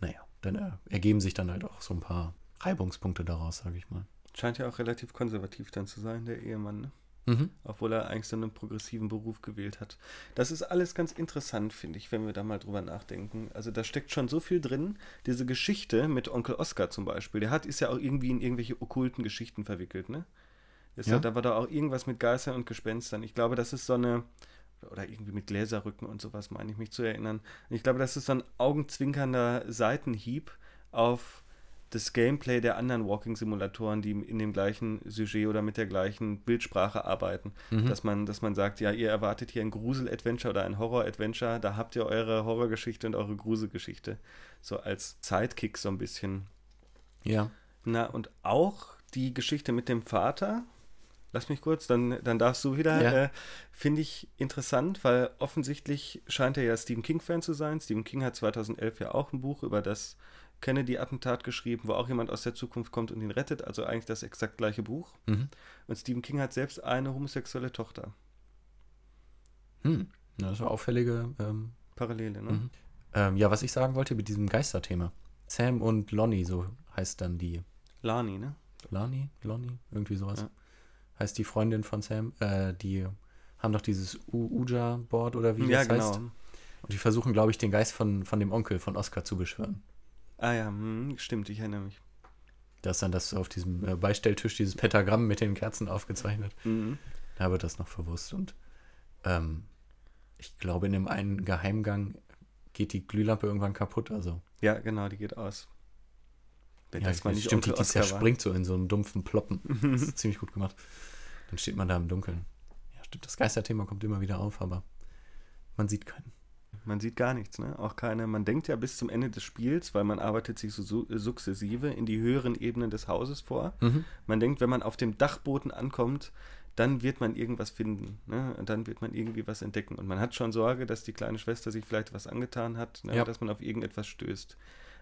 naja, dann äh, ergeben sich dann halt auch so ein paar Reibungspunkte daraus, sage ich mal. Scheint ja auch relativ konservativ dann zu sein, der Ehemann, ne? Mhm. obwohl er eigentlich so einen progressiven Beruf gewählt hat. Das ist alles ganz interessant, finde ich, wenn wir da mal drüber nachdenken. Also da steckt schon so viel drin. Diese Geschichte mit Onkel Oskar zum Beispiel, der hat, ist ja auch irgendwie in irgendwelche okkulten Geschichten verwickelt, ne? Ja. ja. Da war da auch irgendwas mit Geistern und Gespenstern. Ich glaube, das ist so eine, oder irgendwie mit Gläserrücken und sowas, meine ich mich zu erinnern. Und ich glaube, das ist so ein augenzwinkernder Seitenhieb auf das Gameplay der anderen Walking-Simulatoren, die in dem gleichen Sujet oder mit der gleichen Bildsprache arbeiten. Mhm. Dass, man, dass man sagt, ja, ihr erwartet hier ein Grusel-Adventure oder ein Horror-Adventure, da habt ihr eure Horrorgeschichte und eure Gruselgeschichte. So als Sidekick so ein bisschen. Ja. Na, und auch die Geschichte mit dem Vater, lass mich kurz, dann, dann darfst du wieder, Ja. äh, finde ich interessant, weil offensichtlich scheint er ja Stephen King-Fan zu sein. Stephen King hat 2011 ja auch ein Buch über das Kennedy-Attentat geschrieben, wo auch jemand aus der Zukunft kommt und ihn rettet, also eigentlich das exakt gleiche Buch. Mhm. Und Stephen King hat selbst eine homosexuelle Tochter. Hm. Ja, das war auffällige. Ähm, Parallele, ne? Mhm. ähm, ja, was ich sagen wollte mit diesem Geisterthema. Sam und Lonnie, so heißt dann die. Lani, ne? Lani? Lonnie? Irgendwie sowas. Ja. Heißt die Freundin von Sam. Äh, die haben doch dieses Uja-Board oder wie ja, das genau. heißt. Und die versuchen, glaube ich, den Geist von, von dem Onkel von Oscar zu beschwören. Ah ja, hm, stimmt, ich erinnere mich. Da ist dann das auf diesem äh, Beistelltisch, dieses Pentagramm mit den Kerzen aufgezeichnet. Mhm. Da wird das noch verwusst. Und ähm, ich glaube, in dem einen Geheimgang geht die Glühlampe irgendwann kaputt. Also, Ja, genau, die geht aus. Wenn ja, das mal nicht stimmt, die, Onkel die war. zerspringt so in so einen dumpfen Ploppen. *laughs* Das ist ziemlich gut gemacht. Dann steht man da im Dunkeln. Ja, stimmt, das Geisterthema kommt immer wieder auf, aber man sieht keinen. Man sieht gar nichts, ne? Auch keine. Man denkt ja bis zum Ende des Spiels, weil man arbeitet sich so su sukzessive in die höheren Ebenen des Hauses vor. Mhm. Man denkt, wenn man auf dem Dachboden ankommt, dann wird man irgendwas finden, ne? Und dann wird man irgendwie was entdecken. Und man hat schon Sorge, dass die kleine Schwester sich vielleicht was angetan hat, ne? Ja. dass man auf irgendetwas stößt.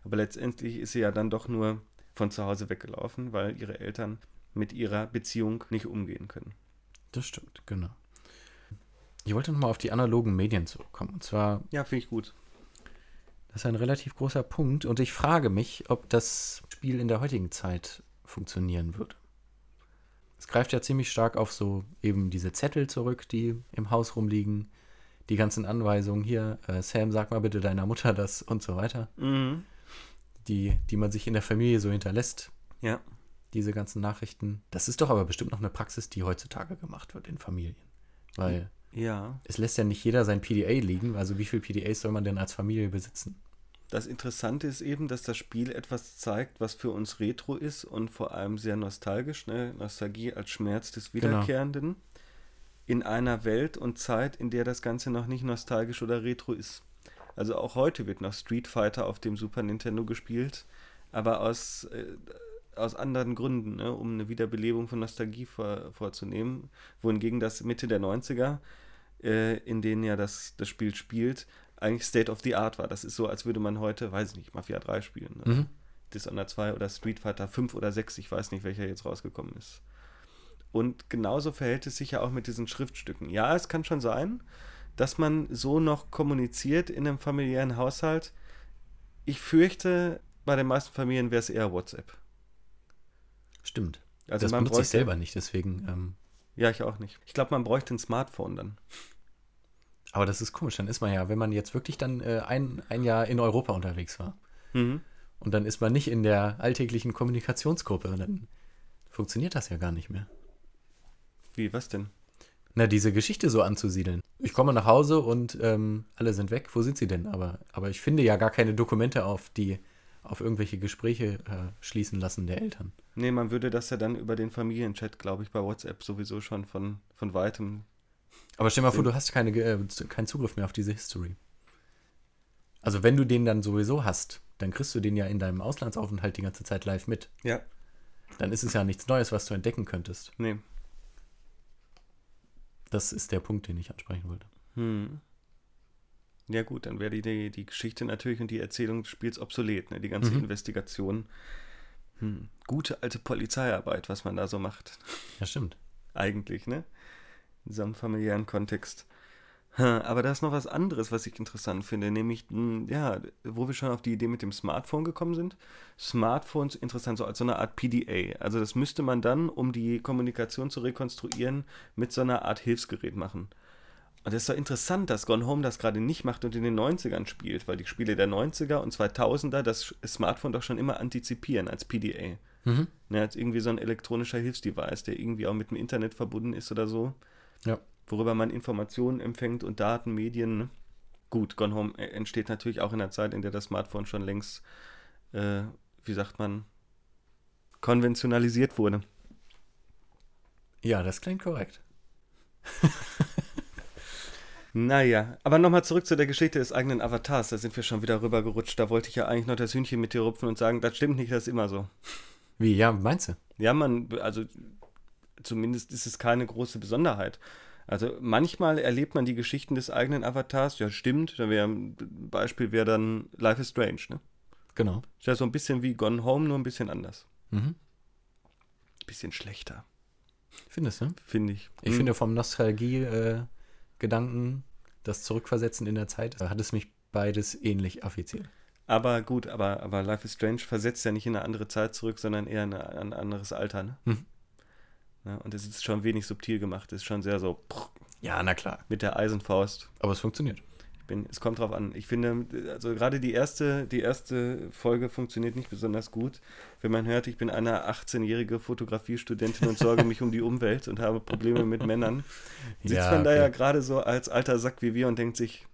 Aber letztendlich ist sie ja dann doch nur von zu Hause weggelaufen, weil ihre Eltern mit ihrer Beziehung nicht umgehen können. Das stimmt, genau. Ich wollte nochmal auf die analogen Medien zurückkommen. Und zwar Ja, finde ich gut. Das ist ein relativ großer Punkt und ich frage mich, ob das Spiel in der heutigen Zeit funktionieren würde. Es greift ja ziemlich stark auf so eben diese Zettel zurück, die im Haus rumliegen, die ganzen Anweisungen hier, äh, Sam, sag mal bitte deiner Mutter *laughs* das und so weiter, Mhm. die, die man sich in der Familie so hinterlässt, Ja. diese ganzen Nachrichten. Das ist doch aber bestimmt noch eine Praxis, die heutzutage gemacht wird in Familien. Weil Ja. es lässt ja nicht jeder sein PDA liegen, also wie viel PDAs soll man denn als Familie besitzen? Das Interessante ist eben, dass das Spiel etwas zeigt, was für uns Retro ist und vor allem sehr nostalgisch, ne? Nostalgie als Schmerz des Genau. Wiederkehrenden. In einer Welt und Zeit, in der das Ganze noch nicht nostalgisch oder retro ist. Also auch heute wird noch Street Fighter auf dem Super Nintendo gespielt, aber aus, äh, aus anderen Gründen, ne? um eine Wiederbelebung von Nostalgie vor, vorzunehmen. Wohingegen das Mitte der 90er, äh, in denen ja das, das Spiel spielt, eigentlich State of the Art war. Das ist so, als würde man heute, weiß ich nicht, Mafia 3 spielen. Ne? Mhm. Dishonored 2 oder Street Fighter 5 oder 6, ich weiß nicht, welcher jetzt rausgekommen ist. Und genauso verhält es sich ja auch mit diesen Schriftstücken. Ja, es kann schon sein, dass man so noch kommuniziert in einem familiären Haushalt. Ich fürchte, bei den meisten Familien wäre es eher WhatsApp. Stimmt. Also das man benutze ich bräuchte- selber nicht, deswegen. Ähm, Ja, ich auch nicht. Ich glaube, man bräuchte ein Smartphone dann. Aber das ist komisch. Dann ist man ja, wenn man jetzt wirklich dann äh, ein, ein Jahr in Europa unterwegs war Mhm. und dann ist man nicht in der alltäglichen Kommunikationsgruppe, dann funktioniert das ja gar nicht mehr. Wie, was denn? Na, diese Geschichte so anzusiedeln. Ich komme nach Hause und ähm, alle sind weg. Wo sind sie denn? Aber, aber ich finde ja gar keine Dokumente auf, die auf irgendwelche Gespräche äh, schließen lassen der Eltern. Nee, man würde das ja dann über den Familienchat, glaube ich, bei WhatsApp sowieso schon von, von weitem. Aber stell mal vor, du hast keine, äh, keinen Zugriff mehr auf diese History. Also wenn du den dann sowieso hast, dann kriegst du den ja in deinem Auslandsaufenthalt die ganze Zeit live mit. Ja. Dann ist es ja nichts Neues, was du entdecken könntest. Nee. Das ist der Punkt, den ich ansprechen wollte. Hm. Ja gut, dann wäre die, die, die Geschichte natürlich und die Erzählung des Spiels obsolet, ne? Die ganze Mhm. Investigation. Hm. Gute alte Polizeiarbeit, was man da so macht. Ja, stimmt. Eigentlich, ne? In so einem familiären Kontext. Aber da ist noch was anderes, was ich interessant finde, nämlich, mh, ja, wo wir schon auf die Idee mit dem Smartphone gekommen sind. Smartphones interessant, so als so eine Art PDA. Also das müsste man dann, um die Kommunikation zu rekonstruieren, mit so einer Art Hilfsgerät machen. Und es ist doch interessant, dass Gone Home das gerade nicht macht und in den 90ern spielt, weil die Spiele der 90er und 2000er das Smartphone doch schon immer antizipieren als PDA. Mhm. Ne, als irgendwie so ein elektronischer Hilfsdevice, der irgendwie auch mit dem Internet verbunden ist oder so, Ja. worüber man Informationen empfängt und Daten, Medien. Ne? Gut, Gone Home äh, entsteht natürlich auch in der Zeit, in der das Smartphone schon längst, äh, wie sagt man, konventionalisiert wurde. Ja, das klingt korrekt. *laughs* Naja, aber nochmal zurück zu der Geschichte des eigenen Avatars. Da sind wir schon wieder rübergerutscht. Da wollte ich ja eigentlich noch das Hühnchen mit dir rupfen und sagen, das stimmt nicht, das ist immer so. Wie, ja, meinst du? Ja, man, also zumindest ist es keine große Besonderheit. Also manchmal erlebt man die Geschichten des eigenen Avatars, ja stimmt, da wäre ein Beispiel wäre dann Life is Strange, ne? Genau. Ist ja so ein bisschen wie Gone Home, nur ein bisschen anders. Mhm. Bisschen schlechter, Findest du? finde ich. Ich Hm. finde vom Nostalgie-Gedanken, das Zurückversetzen in der Zeit, da hat es mich beides ähnlich affiziert. Aber gut, aber, aber Life is Strange versetzt ja nicht in eine andere Zeit zurück, sondern eher in ein anderes Alter, ne? Mhm. Ja, und es ist schon wenig subtil gemacht, es ist schon sehr so Ja, na klar. mit der Eisenfaust. Aber es funktioniert. Bin, es kommt drauf an. Ich finde, also gerade die erste, die erste Folge funktioniert nicht besonders gut. Wenn man hört, ich bin eine 18-jährige Fotografiestudentin und sorge mich um die Umwelt und habe Probleme mit Männern, *laughs* sitzt Ja, man da ja gerade so als alter Sack wie wir und denkt sich,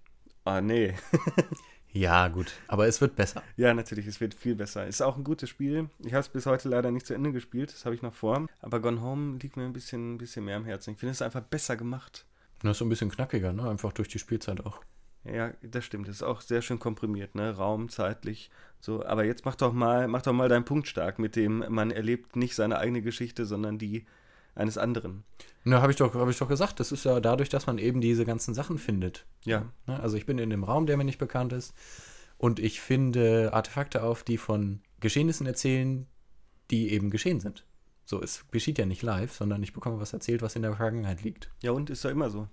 ah nee. *laughs* Ja, gut. Aber es wird besser. ja, natürlich, es wird viel besser. Ist auch ein gutes Spiel. Ich habe es bis heute leider nicht zu Ende gespielt, das habe ich noch vor. Aber Gone Home liegt mir ein bisschen, ein bisschen mehr am Herzen. Ich finde es einfach besser gemacht. Das ist so ein bisschen knackiger, ne? Einfach durch die Spielzeit auch. Ja, das stimmt. Das ist auch sehr schön komprimiert, ne? Raum, zeitlich. So, aber jetzt mach doch mal, mach doch mal deinen Punkt stark, mit dem man erlebt nicht seine eigene Geschichte, sondern die eines anderen. Na, habe ich, doch- hab ich doch gesagt. Das ist ja dadurch, dass man eben diese ganzen Sachen findet. Ja. Ne? Also ich bin in einem Raum, der mir nicht bekannt ist. Und ich finde Artefakte auf, die von Geschehnissen erzählen, die eben geschehen sind. So, es geschieht ja nicht live, sondern ich bekomme was erzählt, was in der Vergangenheit liegt. Ja, und ist doch immer so.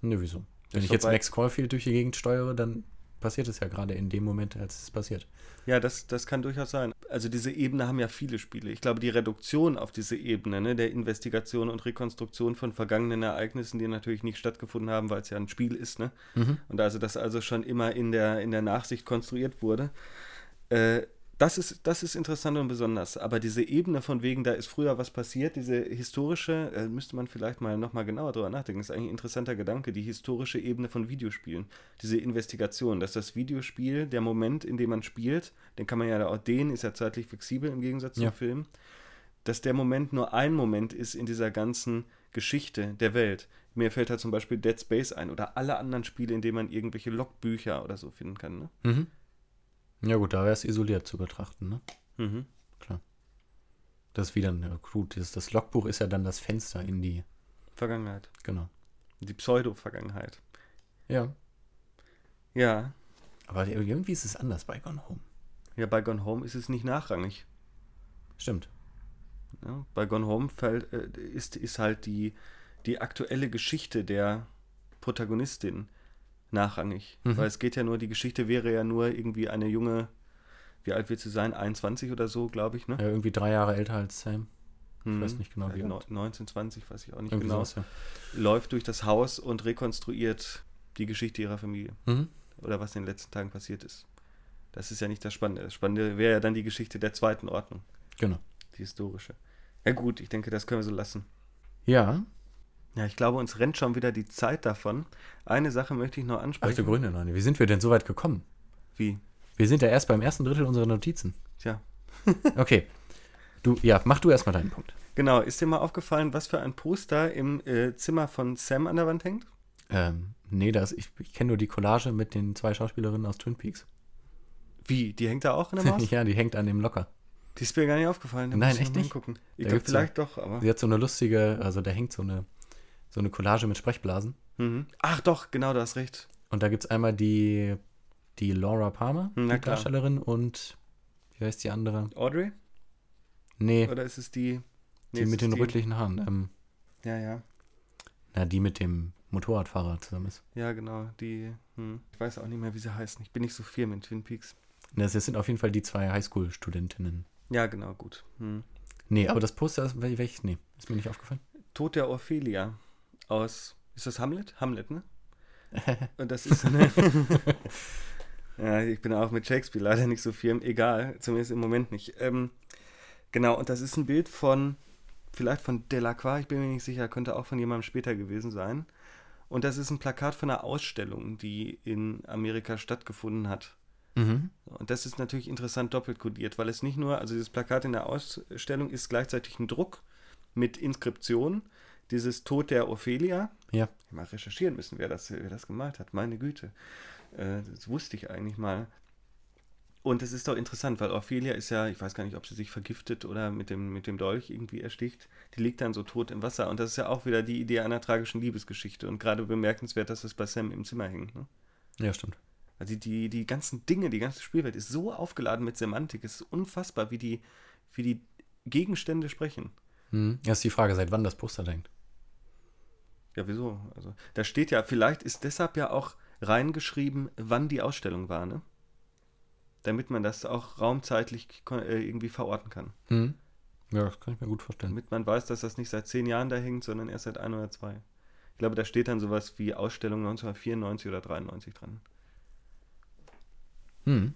Ne, wieso? Wenn ich jetzt. Max Caulfield durch die Gegend steuere, dann passiert es ja gerade in dem Moment, als es passiert. Ja, das, das kann durchaus sein. Also diese Ebene haben ja viele Spiele. Ich glaube, die Reduktion auf diese Ebene, ne, der Investigation und Rekonstruktion von vergangenen Ereignissen, die natürlich nicht stattgefunden haben, weil es ja ein Spiel ist, ne? Und also das also schon immer in der, in der Nachsicht konstruiert wurde. Äh, das ist, das ist interessant und besonders. Aber diese Ebene von wegen, da ist früher was passiert, diese historische, äh, müsste man vielleicht mal nochmal genauer drüber nachdenken. Ist eigentlich ein interessanter Gedanke, die historische Ebene von Videospielen. Diese Investigation, dass das Videospiel, der Moment, in dem man spielt, den kann man ja auch den, ist ja zeitlich flexibel im Gegensatz Ja. zum Film, dass der Moment nur ein Moment ist in dieser ganzen Geschichte der Welt. Mir fällt da zum Beispiel Dead Space ein oder alle anderen Spiele, in denen man irgendwelche Logbücher oder so finden kann. Ne? Mhm. Ja gut, da wäre es isoliert zu betrachten, ne? Mhm. Das ist wieder eine gut. Das, das Logbuch ist ja dann das Fenster in die. Vergangenheit. Genau. Die Pseudo-Vergangenheit. Ja. Ja. Aber irgendwie ist es anders bei Gone Home. Ja, bei Gone Home ist es nicht nachrangig. Stimmt. Ja, bei Gone Home fällt, äh, ist, ist halt die, die aktuelle Geschichte der Protagonistin nachrangig. Mhm. Weil es geht ja nur, die Geschichte wäre ja nur irgendwie eine junge wie alt wird sie sein? 21 oder so, glaube ich, ne? Ja, irgendwie drei Jahre älter als Sam. Mhm. weiß nicht genau, wie Ja, alt. 19, 20, weiß ich auch nicht Irgendwie genau. sowas, ja. Läuft durch das Haus und rekonstruiert die Geschichte ihrer Familie. Mhm. Oder was in den letzten Tagen passiert ist. Das ist ja nicht das Spannende. Das Spannende wäre ja dann die Geschichte der zweiten Ordnung, Genau. die historische. Ja gut, ich denke, das können wir so lassen. Ja, Ja, ich glaube, uns rennt schon wieder die Zeit davon. Eine Sache möchte ich noch ach ansprechen. du Grüne, Neune. Wie sind wir denn so weit gekommen? Wie? Wir sind ja erst beim ersten Drittel unserer Notizen. Tja. *laughs* Okay. Du, ja, mach du erstmal deinen Punkt. Genau, ist dir mal aufgefallen, was für ein Poster im äh, Zimmer von Sam an der Wand hängt? Ähm, nee, das, ich, ich kenne nur die Collage mit den zwei Schauspielerinnen aus Twin Peaks. Wie? Die hängt da auch in der Maus? *laughs* ja, die hängt an dem Locker. Die ist mir gar nicht aufgefallen. Da Nein, echt nicht? hingucken. Ich glaube, vielleicht doch, aber. Sie hat so eine lustige, also da hängt so eine, so eine Collage mit Sprechblasen. Mhm. Ach doch, genau, du hast recht. Und da gibt es einmal die, die Laura Palmer, Na die klar. Darstellerin, und wie heißt die andere? Audrey? Nee, Oder ist es die. Nee, die mit den rötlichen Haaren. Ähm, Ja, ja. na, die mit dem Motorradfahrer zusammen ist. Ja, genau. Die. Hm. Ich weiß auch nicht mehr, wie sie heißen. Ich bin nicht so viel mit Twin Peaks. Das sind auf jeden Fall die zwei Highschool-Studentinnen. Ja, genau, gut. Hm. Nee, aber das Poster ist wel- welches? Nee, ist mir nicht aufgefallen. Tod der Ophelia aus. Ist das Hamlet? Hamlet, ne? *laughs* Und das ist eine. *laughs* ja, ich bin auch mit Shakespeare leider nicht so firm. Egal, zumindest im Moment nicht. Ähm, genau, und das ist ein Bild von. Vielleicht von Delacroix, ich bin mir nicht sicher, könnte auch von jemandem später gewesen sein. Und das ist ein Plakat von einer Ausstellung, die in Amerika stattgefunden hat. Mhm. Und das ist natürlich interessant doppelt kodiert, weil es nicht nur, also dieses Plakat in der Ausstellung ist gleichzeitig ein Druck mit Inskription, dieses Tod der Ophelia. Ja. Mal recherchieren müssen, wer das, wer das gemalt hat, meine Güte. Äh, das wusste ich eigentlich mal. Und es ist doch interessant, weil Ophelia ist ja, ich weiß gar nicht, ob sie sich vergiftet oder mit dem, mit dem Dolch irgendwie ersticht. Die liegt dann so tot im Wasser. Und das ist ja auch wieder die Idee einer tragischen Liebesgeschichte. Und gerade bemerkenswert, dass es bei Sam im Zimmer hängt. Ne? Ja, stimmt. Also die, die, die ganzen Dinge, die ganze Spielwelt ist so aufgeladen mit Semantik. Es ist unfassbar, wie die, wie die Gegenstände sprechen. Mhm. Das ist die Frage, seit wann das Poster hängt. Ja, wieso? Also, da steht ja, vielleicht ist deshalb ja auch reingeschrieben, wann die Ausstellung war, ne? Damit man das auch raumzeitlich äh, irgendwie verorten kann. Mhm. Ja, das kann ich mir gut vorstellen. Damit man weiß, dass das nicht seit zehn Jahren da hängt, sondern erst seit ein oder zwei. Ich glaube, da steht dann sowas wie Ausstellung 1994 oder 93 dran. Mhm.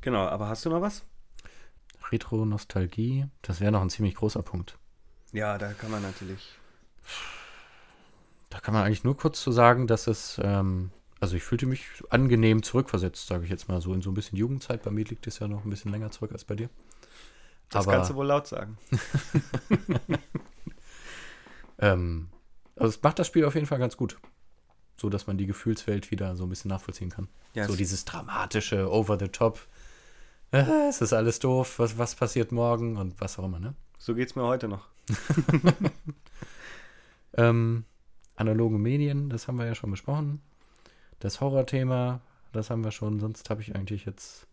Genau, aber hast du noch was? Retro-Nostalgie, das wäre noch ein ziemlich großer Punkt. Ja, da kann man natürlich. Da kann man eigentlich nur kurz zu sagen, dass es, ähm, also ich fühlte mich angenehm zurückversetzt, sage ich jetzt mal so, in so ein bisschen Jugendzeit. Bei mir liegt es ja noch ein bisschen länger zurück als bei dir. Das Aber- kannst du wohl laut sagen. *laughs* *laughs* Ähm, also es macht das Spiel auf jeden Fall ganz gut. So, dass man die Gefühlswelt wieder so ein bisschen nachvollziehen kann. Ja, so es- dieses dramatische, over the top. Äh, es ist alles doof, was, was passiert morgen und was auch immer, ne? So geht's mir heute noch. *laughs* Ähm, analoge Medien, das haben wir ja schon besprochen. Das Horrorthema, das haben wir schon, sonst habe ich eigentlich jetzt.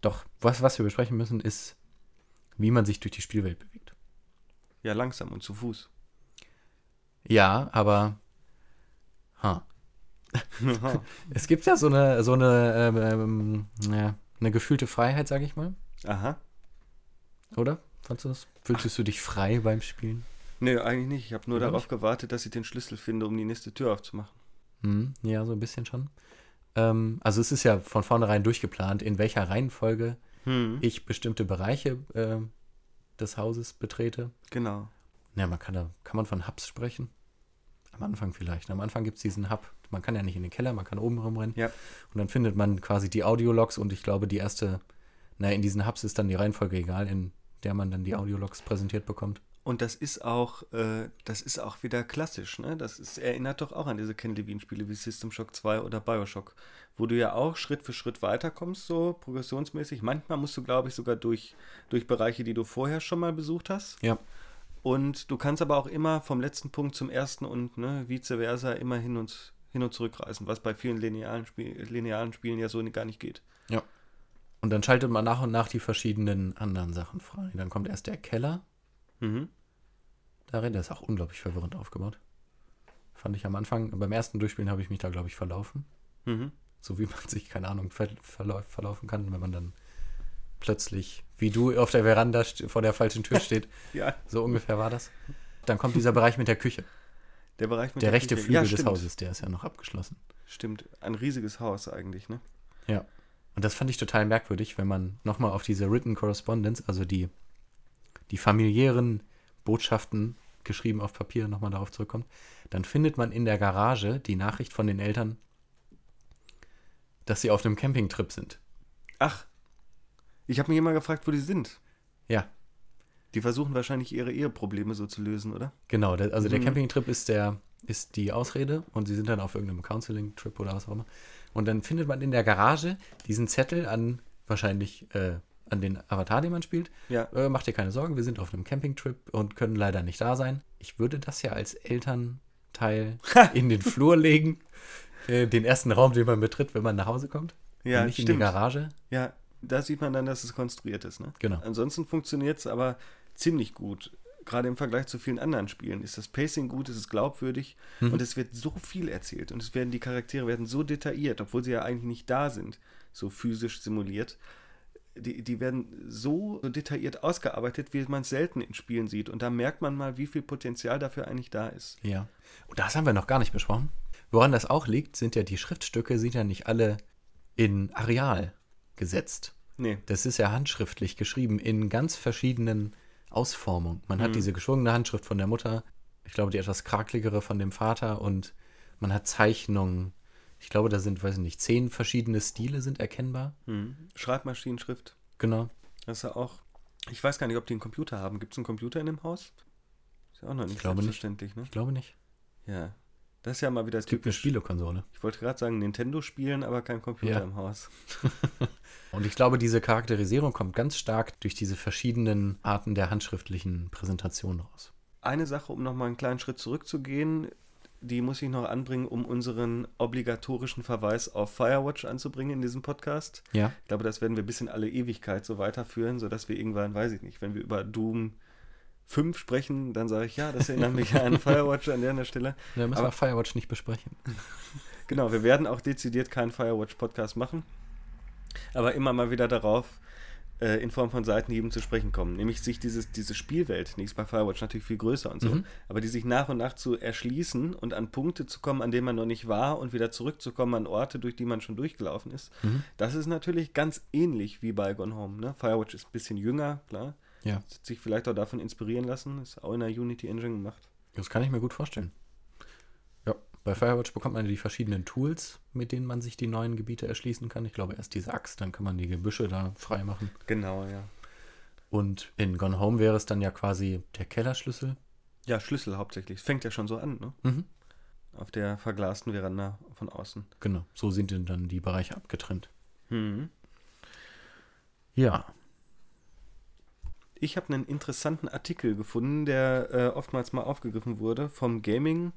Doch, was, was wir besprechen müssen, ist, wie man sich durch die Spielwelt bewegt. Ja, langsam und zu Fuß. Ja, aber. Ha. *laughs* Es gibt ja so eine, so eine, ähm, ähm, ja, eine gefühlte Freiheit, sag ich mal. Aha. Oder? Fandst du das? Fühltest du dich frei beim Spielen? Nö, eigentlich nicht. Ich habe nur Oder darauf gewartet, dass ich den Schlüssel finde, um die nächste Tür aufzumachen. Hm, ja, so ein bisschen schon. Ähm, also es ist ja von vornherein durchgeplant, in welcher Reihenfolge Hm. ich bestimmte Bereiche ähm, des Hauses betrete. Genau. Ja, man kann da, kann man von Hubs sprechen? Am Anfang vielleicht. Am Anfang gibt es diesen Hub. Man kann ja nicht in den Keller, man kann oben rumrennen. Ja. Und dann findet man quasi die Audiologs und ich glaube, die erste, na, in diesen Hubs ist dann die Reihenfolge egal, in der man dann die Audiologs präsentiert bekommt. Und das ist auch, äh, das ist auch wieder klassisch, ne? Das ist, erinnert doch auch an diese Ken Levine-Spiele wie System Shock 2 oder Bioshock, wo du ja auch Schritt für Schritt weiterkommst, so progressionsmäßig. Manchmal musst du, glaube ich, sogar durch, durch Bereiche, die du vorher schon mal besucht hast. Ja. Und du kannst aber auch immer vom letzten Punkt zum ersten und ne, vice versa immer hin und, hin und zurück reisen, was bei vielen linearen, Spiel, linearen Spielen ja so gar nicht geht. Und dann schaltet man nach und nach die verschiedenen anderen Sachen frei. Dann kommt erst der Keller Mhm. darin, der ist auch unglaublich verwirrend aufgebaut. Fand ich am Anfang, beim ersten Durchspielen habe ich mich da, glaube ich, verlaufen. Mhm. So wie man *laughs* sich, keine Ahnung, ver verlauf, verlaufen kann, wenn man dann plötzlich, wie du auf der Veranda vor der falschen Tür *laughs* steht. Ja, So ungefähr war das. Dann kommt dieser Bereich mit der Küche. der Bereich mit Der rechte Küche. Flügel ja, des. Hauses, der ist ja noch abgeschlossen. Stimmt, ein riesiges Haus eigentlich, ne? Ja. Und das fand ich total merkwürdig, wenn man nochmal auf diese Written Correspondence, also die, die familiären Botschaften geschrieben auf Papier, nochmal darauf zurückkommt, dann findet man in der Garage die Nachricht von den Eltern, dass sie auf einem Campingtrip sind. Ach, ich habe mich immer gefragt, wo die sind. Ja, Die versuchen wahrscheinlich ihre Eheprobleme so zu lösen, oder? genau. Der, also der Mhm. Campingtrip ist der ist die Ausrede und sie sind dann auf irgendeinem Counseling-Trip oder was auch immer. Und dann findet man in der Garage diesen Zettel an wahrscheinlich äh, an den Avatar, den man spielt. Ja. Äh, macht dir keine Sorgen, wir sind auf einem Campingtrip und können leider nicht da sein. Ich würde das ja als Elternteil in den Flur legen. Äh, den ersten Raum, den man betritt, wenn man nach Hause kommt. Ja, und nicht in die stimmt. Garage. Ja, da sieht man dann, dass es konstruiert ist, ne? Genau. Ansonsten funktioniert es aber ziemlich gut. Gerade im Vergleich zu vielen anderen Spielen ist das Pacing gut, es ist glaubwürdig Mhm. und es wird so viel erzählt und es werden die Charaktere werden so detailliert, obwohl sie ja eigentlich nicht da sind, so physisch simuliert. Die, die werden so, so detailliert ausgearbeitet, wie man es selten in Spielen sieht. Und da merkt man mal, wie viel Potenzial dafür eigentlich da ist. Ja. Und das haben wir noch gar nicht besprochen. Woran das auch liegt, sind ja die Schriftstücke, sind ja nicht alle in Areal gesetzt. Nee, Das ist ja handschriftlich geschrieben in ganz verschiedenen Ausformungen. Man hat diese geschwungene Handschrift von der Mutter, ich glaube die etwas krakeligere von dem Vater und man hat Zeichnungen. Ich glaube, da sind, weiß ich nicht, zehn verschiedene Stile sind erkennbar. hm. Schreibmaschinenschrift, Genau. das ist ja auch. Ich weiß gar nicht, ob die einen Computer haben. Gibt es einen Computer in dem Haus? Ist ja auch noch nicht glaube nicht. selbstverständlich, ne? Ich glaube nicht. Ja. Das ist ja mal wieder Es gibt eine typisch. Spielekonsole. Ich wollte gerade sagen, Nintendo spielen, aber kein Computer Ja. im Haus. *laughs* Und ich glaube, diese Charakterisierung kommt ganz stark durch diese verschiedenen Arten der handschriftlichen Präsentation raus. Eine Sache, um nochmal einen kleinen Schritt zurückzugehen, die muss ich noch anbringen, um unseren obligatorischen Verweis auf Firewatch anzubringen in diesem Podcast. Ja. Ich glaube, das werden wir bis in alle Ewigkeit so weiterführen, sodass wir irgendwann, weiß ich nicht, wenn wir über Doom 5 sprechen, dann sage ich, ja, das erinnert mich an *laughs* Firewatch an der Stelle. Da müssen Aber- wir Firewatch nicht besprechen. *laughs* Genau, wir werden auch dezidiert keinen Firewatch-Podcast machen, aber immer mal wieder darauf äh, in Form von Seitenhieben zu sprechen kommen. Nämlich sich dieses, diese Spielwelt, ist bei Firewatch natürlich viel größer und so, Mhm. aber die sich nach und nach zu erschließen und an Punkte zu kommen, an denen man noch nicht war und wieder zurückzukommen an Orte, durch die man schon durchgelaufen ist. Mhm. Das ist natürlich ganz ähnlich wie bei Gone Home. Ne? Firewatch ist ein bisschen jünger, klar. Ja, Hat sich vielleicht auch davon inspirieren lassen, ist auch in der Unity Engine gemacht. das kann ich mir gut vorstellen. Bei Firewatch bekommt man die verschiedenen Tools, mit denen man sich die neuen Gebiete erschließen kann. Ich glaube, erst diese Axt, dann kann man die Gebüsche da frei machen. Genau, ja. Und in Gone Home wäre es dann ja quasi der Kellerschlüssel. Ja, Schlüssel hauptsächlich. Es fängt ja schon so an, ne? Mhm. Auf der verglasten Veranda von außen. Genau, so sind dann die Bereiche abgetrennt. Hm. Ja, Ich habe einen interessanten Artikel gefunden, der äh, oftmals mal aufgegriffen wurde vom Gaming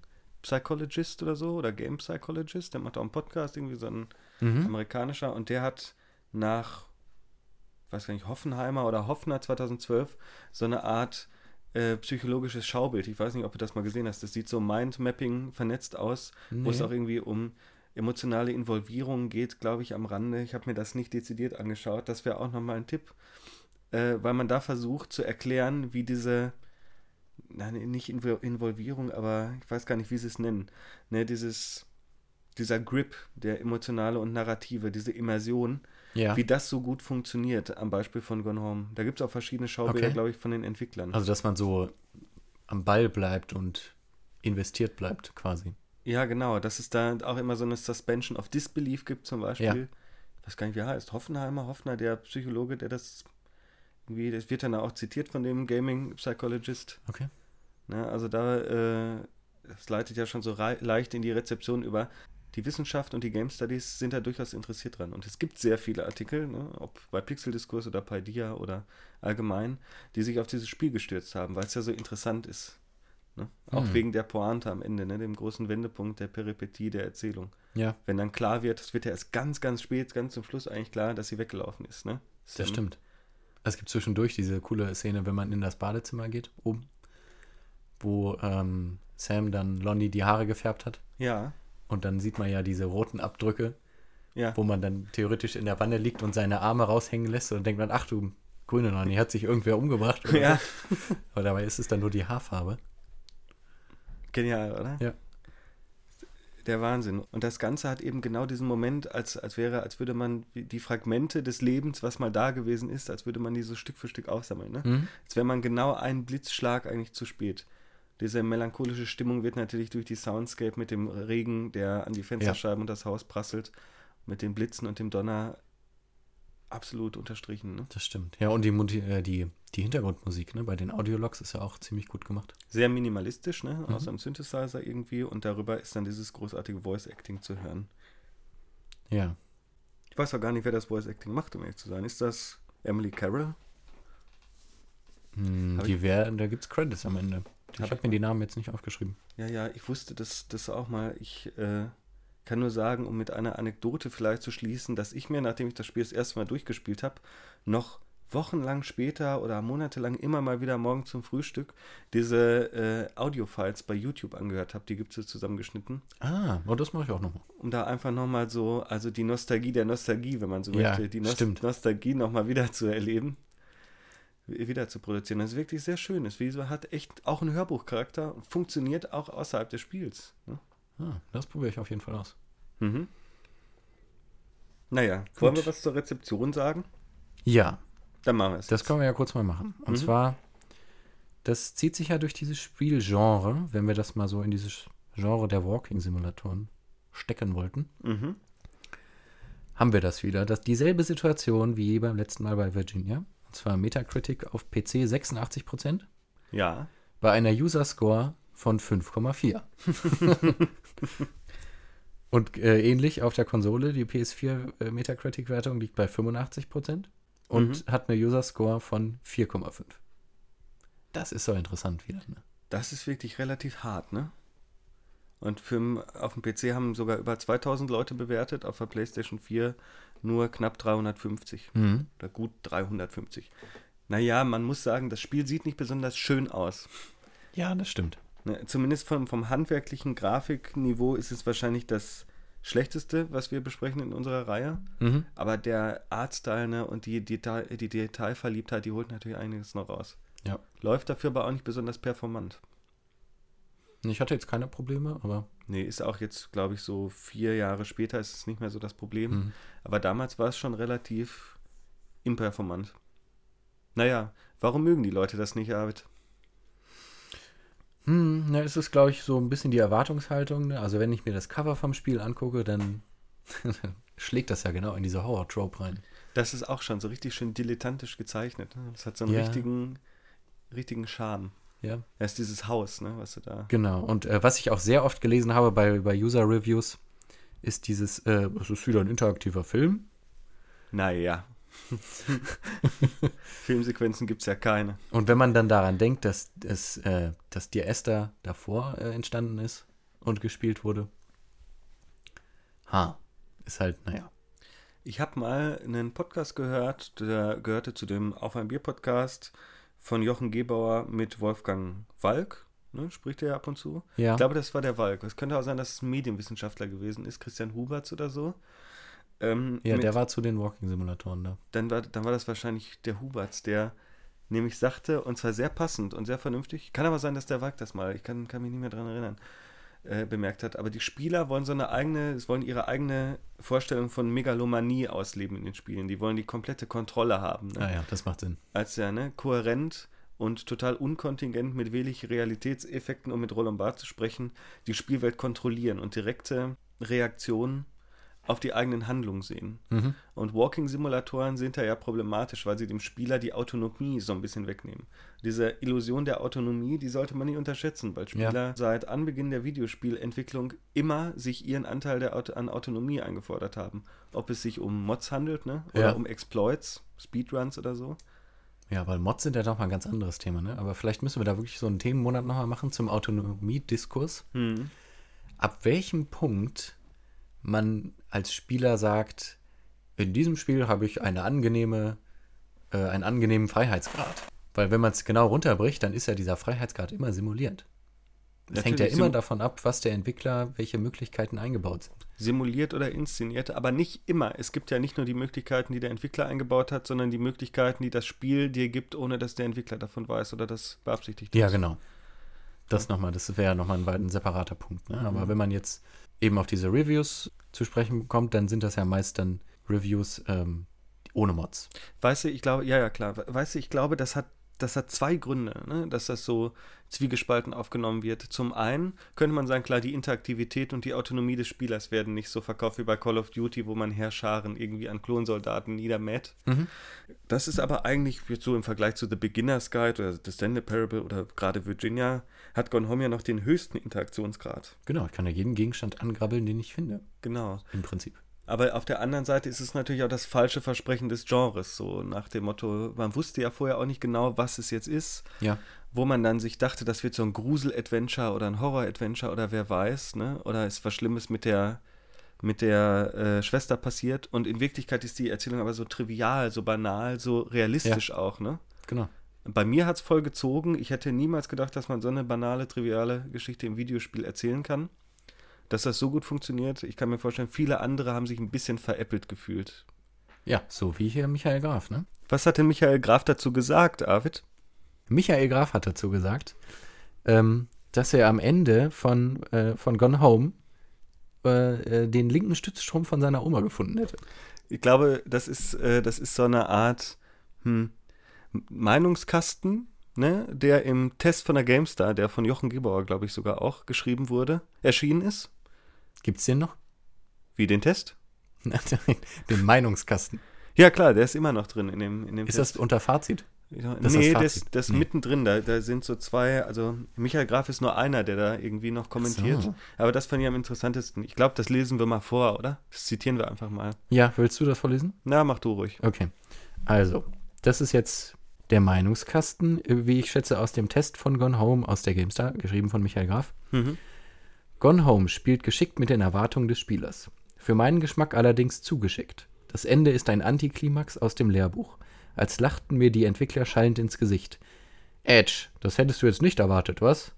Psychologist oder so oder Game Psychologist. Der macht auch einen Podcast, irgendwie so ein mhm. amerikanischer und der hat nach, weiß gar nicht, Hoffenheimer oder Hoffner 2012 so eine Art äh, psychologisches Schaubild. Ich weiß nicht, ob du das mal gesehen hast. Das sieht so Mindmapping vernetzt aus, wo es Nee. auch irgendwie um emotionale Involvierung geht, glaube ich, am Rande. Ich habe mir das nicht dezidiert angeschaut. Das wäre auch nochmal ein Tipp, äh, weil man da versucht zu erklären, wie diese, nein, nicht Invo- Involvierung, aber ich weiß gar nicht, wie sie es nennen, ne, dieses, dieser Grip, der emotionale und narrative, diese Immersion, ja. wie das so gut funktioniert am Beispiel von Gone Home. Da gibt es auch verschiedene Schaubilder, Okay. glaube ich, von den Entwicklern. Also, dass man so am Ball bleibt und investiert bleibt, quasi. Ja, genau, dass es da auch immer so eine Suspension of Disbelief gibt zum Beispiel. Ja. Ich weiß gar nicht, wie er heißt. Hoffenheimer, Hoffner, der Psychologe, der das irgendwie, das wird dann auch zitiert von dem Gaming Psychologist. Okay. Ne, also da, äh, das leitet ja schon so leicht in die Rezeption über. Die Wissenschaft und die Game Studies sind da durchaus interessiert dran. Und es gibt sehr viele Artikel, ne, ob bei Pixel-Diskurs oder bei Dia oder allgemein, die sich auf dieses Spiel gestürzt haben, weil es ja so interessant ist. Ne? Auch Mhm. wegen der Pointe am Ende, ne, dem großen Wendepunkt der Peripetie der Erzählung. Ja, Wenn dann klar wird, es wird ja erst ganz, ganz spät, ganz zum Schluss eigentlich klar, dass sie weggelaufen ist. Ne? das Sam. stimmt. Es gibt zwischendurch diese coole Szene, wenn man in das Badezimmer geht, oben, wo ähm, Sam dann Lonnie die Haare gefärbt hat. Ja, Und dann sieht man ja diese roten Abdrücke Ja. wo man dann theoretisch in der Wanne liegt und seine Arme raushängen lässt und dann denkt man, ach du grüne Nonny, hat sich irgendwer umgebracht. Oder Ja. Aber *laughs* dabei ist es dann nur die Haarfarbe. Genial, oder? Ja. Der Wahnsinn. Und das Ganze hat eben genau diesen Moment, als, als wäre, als würde man die Fragmente des Lebens, was mal da gewesen ist, als würde man die so Stück für Stück aufsammeln. Ne? Mhm. Als wäre man genau einen Blitzschlag eigentlich zu spät. Diese melancholische Stimmung wird natürlich durch die Soundscape mit dem Regen, der an die Fensterscheiben und das Haus prasselt, mit den Blitzen und dem Donner absolut unterstrichen. Ne? Das stimmt. Ja, und die, äh, die, die Hintergrundmusik ne, bei den Audiologs ist ja auch ziemlich gut gemacht. Sehr minimalistisch, ne? außer einem Synthesizer irgendwie. Und darüber ist dann dieses großartige Voice-Acting zu hören. Ja. Ich weiß auch gar nicht, wer das Voice-Acting macht, um ehrlich zu sein. Ist das Emily Carroll? Hm, Hab die wär, da gibt es Credits am Ende. Ich Hab habe mir die Namen jetzt nicht aufgeschrieben. Ja, ja, ich wusste das, das auch mal. Ich äh, kann nur sagen, um mit einer Anekdote vielleicht zu schließen, dass ich mir, nachdem ich das Spiel das erste Mal durchgespielt habe, noch wochenlang später oder monatelang immer mal wieder morgen zum Frühstück diese äh, Audio-Files bei YouTube angehört habe. Die gibt es zusammengeschnitten, Ah, oh, das mache ich auch nochmal. um da einfach nochmal so, also die Nostalgie der Nostalgie, wenn man so Ja, möchte, die Nost stimmt. Nostalgie nochmal wieder zu erleben, wi- wieder zu produzieren. Das ist wirklich sehr schön. Das Video hat echt auch einen Hörbuchcharakter und funktioniert auch außerhalb des Spiels. Ne? Ah, das probiere ich auf jeden Fall aus. Mhm. Naja, wollen wir Gut. was zur Rezeption sagen? Ja, Dann machen wir es. das können wir ja kurz mal machen. Und Mhm. zwar, das zieht sich ja durch dieses Spielgenre, wenn wir das mal so in dieses Genre der Walking-Simulatoren stecken wollten, Mhm. haben wir das wieder. Das, dieselbe Situation wie beim letzten Mal bei Virginia. Und zwar Metacritic auf PC 86%, Ja. bei einer User-Score von 5,4. *laughs* Und äh, ähnlich auf der Konsole, die PS4 äh, Metacritic-Wertung liegt bei 85% und hat eine User-Score von 4,5. Das ist so interessant wieder. Ne? Das ist wirklich relativ hart, ne? Und für, auf dem PC haben sogar über 2000 Leute bewertet, auf der PlayStation 4 nur knapp 350. Mhm. Oder gut 350. Naja, man muss sagen, das Spiel sieht nicht besonders schön aus. Ja, das stimmt. Ne, Zumindest vom, vom handwerklichen Grafikniveau ist es wahrscheinlich das schlechteste, was wir besprechen in unserer Reihe. Mhm. Aber der Artstyle ne, und die, Detail, die Detailverliebtheit, die holt natürlich einiges noch raus. Ja. Läuft dafür aber auch nicht besonders performant. Ich hatte jetzt keine Probleme, aber Nee, ist auch jetzt, glaube ich, so vier Jahre später ist es nicht mehr so das Problem. Mhm. Aber damals war es schon relativ imperformant. Naja, warum mögen die Leute das nicht, Arvid? Hm, na, es ist, glaube ich, so ein bisschen die Erwartungshaltung. Ne? Also, wenn ich mir das Cover vom Spiel angucke, dann *laughs* schlägt das ja genau in diese Horror-Trope rein. Das ist auch schon so richtig schön dilettantisch gezeichnet. Ne? Das hat so einen Ja. richtigen, richtigen Charme. Ja, Das ist dieses Haus, ne, was du da. genau. Und äh, was ich auch sehr oft gelesen habe bei, bei User-Reviews, ist dieses, äh, es ist wieder ein interaktiver Film. Naja. *laughs* Filmsequenzen gibt es ja keine. Und wenn man dann daran denkt, dass, es, äh, dass die Esther davor äh, entstanden ist und gespielt wurde, ha, ist halt, naja. Ich habe mal einen Podcast gehört, der gehörte zu dem Auf ein Bier Podcast von Jochen Gebauer mit Wolfgang Walk. Ne, spricht er ja ab und zu. Ja. Ich glaube, das war der Walk. Es könnte auch sein, dass es ein Medienwissenschaftler gewesen ist, Christian Huberts oder so. Ähm, Ja, mit- der war zu den Walking-Simulatoren da. dann, war, dann war das wahrscheinlich der Huberts, der nämlich sagte, und zwar sehr passend und sehr vernünftig. Kann aber sein, dass der Walk das mal, ich kann, kann mich nicht mehr dran erinnern, äh, bemerkt hat. Aber die Spieler wollen so eine eigene, es wollen ihre eigene Vorstellung von Megalomanie ausleben in den Spielen. Die wollen die komplette Kontrolle haben. Ne? Ah ja, das macht Sinn. als ja ne, kohärent und total unkontingent mit wenig Realitätseffekten, um mit Roland Barth zu sprechen, die Spielwelt kontrollieren und direkte Reaktionen auf die eigenen Handlungen sehen. Mhm. Und Walking-Simulatoren sind da ja problematisch, weil sie dem Spieler die Autonomie so ein bisschen wegnehmen. Diese Illusion der Autonomie, die sollte man nicht unterschätzen, weil Ja. Spieler seit Anbeginn der Videospielentwicklung immer sich ihren Anteil der Auto an Autonomie eingefordert haben. Ob es sich um Mods handelt, ne? Oder Ja. um Exploits, Speedruns oder so. Ja, weil Mods sind ja doch mal ein ganz anderes Thema, ne? Aber vielleicht müssen wir da wirklich so einen Themenmonat nochmal machen zum Autonomiediskurs. Hm. Ab welchem Punkt man als Spieler sagt, in diesem Spiel habe ich eine angenehme, äh, einen angenehmen Freiheitsgrad. Weil wenn man es genau runterbricht, dann ist ja dieser Freiheitsgrad immer simuliert. Es hängt ja immer davon ab, was der Entwickler, welche Möglichkeiten eingebaut sind. Simuliert oder inszeniert, aber nicht immer. Es gibt ja nicht nur die Möglichkeiten, die der Entwickler eingebaut hat, sondern die Möglichkeiten, die das Spiel dir gibt, ohne dass der Entwickler davon weiß oder das beabsichtigt Ja, ist. genau. Das nochmal, das wäre nochmal ein, ein separater Punkt. Ne? Aber wenn man jetzt eben auf diese Reviews zu sprechen kommt, dann sind das ja meist dann Reviews ähm, ohne Mods. Weißt du, ich glaube, ja, ja, klar. Weißt du, ich glaube, das hat, das hat zwei Gründe, ne? dass das so zwiegespalten aufgenommen wird. Zum einen könnte man sagen, klar, die Interaktivität und die Autonomie des Spielers werden nicht so verkauft wie bei Call of Duty, wo man Heerscharen irgendwie an Klonsoldaten niedermäht. Das ist aber eigentlich jetzt so im Vergleich zu The Beginner's Guide oder The Stanley Parable oder gerade Virginia, hat Gone Home ja noch den höchsten Interaktionsgrad. Genau, ich kann ja jeden Gegenstand angrabbeln, den ich finde, Genau. im Prinzip. Aber auf der anderen Seite ist es natürlich auch das falsche Versprechen des Genres, so nach dem Motto, man wusste ja vorher auch nicht genau, was es jetzt ist, Ja, wo man dann sich dachte, das wird so ein Grusel-Adventure oder ein Horror-Adventure oder wer weiß, ne? Oder ist was Schlimmes mit der mit der äh, Schwester passiert und in Wirklichkeit ist die Erzählung aber so trivial, so banal, so realistisch auch, ne? genau. Bei mir hat es voll gezogen. Ich hätte niemals gedacht, dass man so eine banale, triviale Geschichte im Videospiel erzählen kann. Dass das so gut funktioniert. Ich kann mir vorstellen, viele andere haben sich ein bisschen veräppelt gefühlt. Ja, so wie hier Michael Graf, ne? Was hat denn Michael Graf dazu gesagt, Arvid? Michael Graf hat dazu gesagt, ähm, dass er am Ende von, äh, von Gone Home äh, äh, den linken Stützstrom von seiner Oma gefunden hätte. Ich glaube, das ist, äh, das ist so eine Art hm, Meinungskasten, ne, der im Test von der GameStar, der von Jochen Gebauer, glaube ich, sogar auch geschrieben wurde, erschienen ist. Gibt's den noch? Wie den Test? *laughs* den Meinungskasten. Ja, klar, der ist immer noch drin in dem, in dem Ist Test. das unter Fazit? Das ist nee, das das Nee. mittendrin, da, da sind so zwei, also Michael Graf ist nur einer, der da irgendwie noch kommentiert. so. Aber das fand ich am interessantesten. Ich glaube, das lesen wir mal vor, oder? Das zitieren wir einfach mal. Ja, willst du das vorlesen? Na, mach du ruhig. Okay. Also, das ist jetzt der Meinungskasten, äh, wie ich schätze, aus dem Test von Gone Home aus der GameStar, geschrieben von Michael Graf. Mhm. Gone Home spielt geschickt mit den Erwartungen des Spielers. Für meinen Geschmack allerdings zugeschickt. Das Ende ist ein Antiklimax aus dem Lehrbuch. Als lachten mir die Entwickler schallend ins Gesicht. Edge, das hättest du jetzt nicht erwartet, was?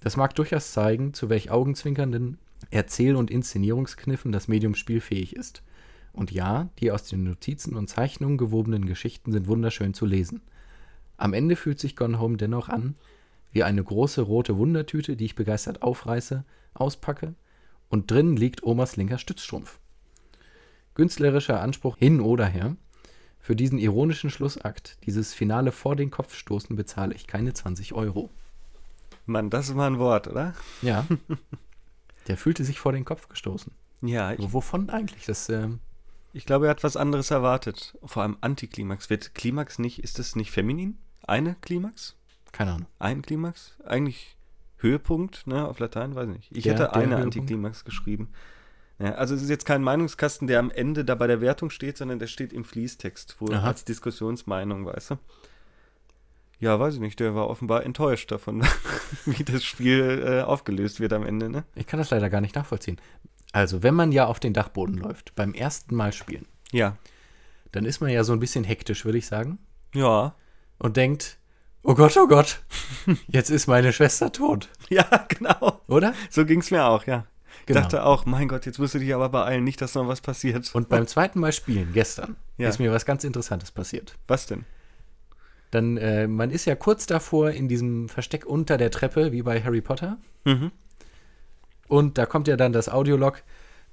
Das mag durchaus zeigen, zu welch augenzwinkernden Erzähl- und Inszenierungskniffen das Medium spielfähig ist. Und ja, die aus den Notizen und Zeichnungen gewobenen Geschichten sind wunderschön zu lesen. Am Ende fühlt sich Gone Home dennoch an, wie eine große rote Wundertüte, die ich begeistert aufreiße, auspacke und drin liegt Omas linker Stützstrumpf. Künstlerischer Anspruch hin oder her. Für diesen ironischen Schlussakt, dieses Finale vor den Kopf stoßen, bezahle ich keine 20 Euro. Mann, das ist mal ein Wort, oder? Ja. *laughs* Der fühlte sich vor den Kopf gestoßen. Ja, ich, wovon eigentlich? Das, ähm, ich glaube, er hat was anderes erwartet. Vor allem Antiklimax. Wird Klimax nicht, ist das nicht feminin? Eine Klimax? keine Ahnung. Ein Klimax? Eigentlich Höhepunkt, ne, auf Latein, weiß ich nicht. Ich Der- hätte eine Höhepunkt? Antiklimax geschrieben. Ja, also es ist jetzt kein Meinungskasten, der am Ende da bei der Wertung steht, sondern der steht im Fließtext, wo Aha. als Diskussionsmeinung, weißt du? Ja, weiß ich nicht, der war offenbar enttäuscht davon, *laughs* wie das Spiel äh, aufgelöst wird am Ende, ne? Ich kann das leider gar nicht nachvollziehen. Also, wenn man ja auf den Dachboden läuft, beim ersten Mal spielen, Ja. dann ist man ja so ein bisschen hektisch, würde ich sagen. Ja. Und denkt, oh Gott, oh Gott, *laughs* jetzt ist meine Schwester tot. Ja, genau. Oder? So ging es mir auch, ja. Ich Genau. dachte auch, mein Gott, jetzt musst du dich aber beeilen, nicht, dass noch was passiert. Und beim zweiten Mal spielen, gestern, Ja. ist mir was ganz Interessantes passiert. was denn? Dann, äh, man ist ja kurz davor in diesem Versteck unter der Treppe, wie bei Harry Potter. Mhm. Und da kommt ja dann das Audiolog,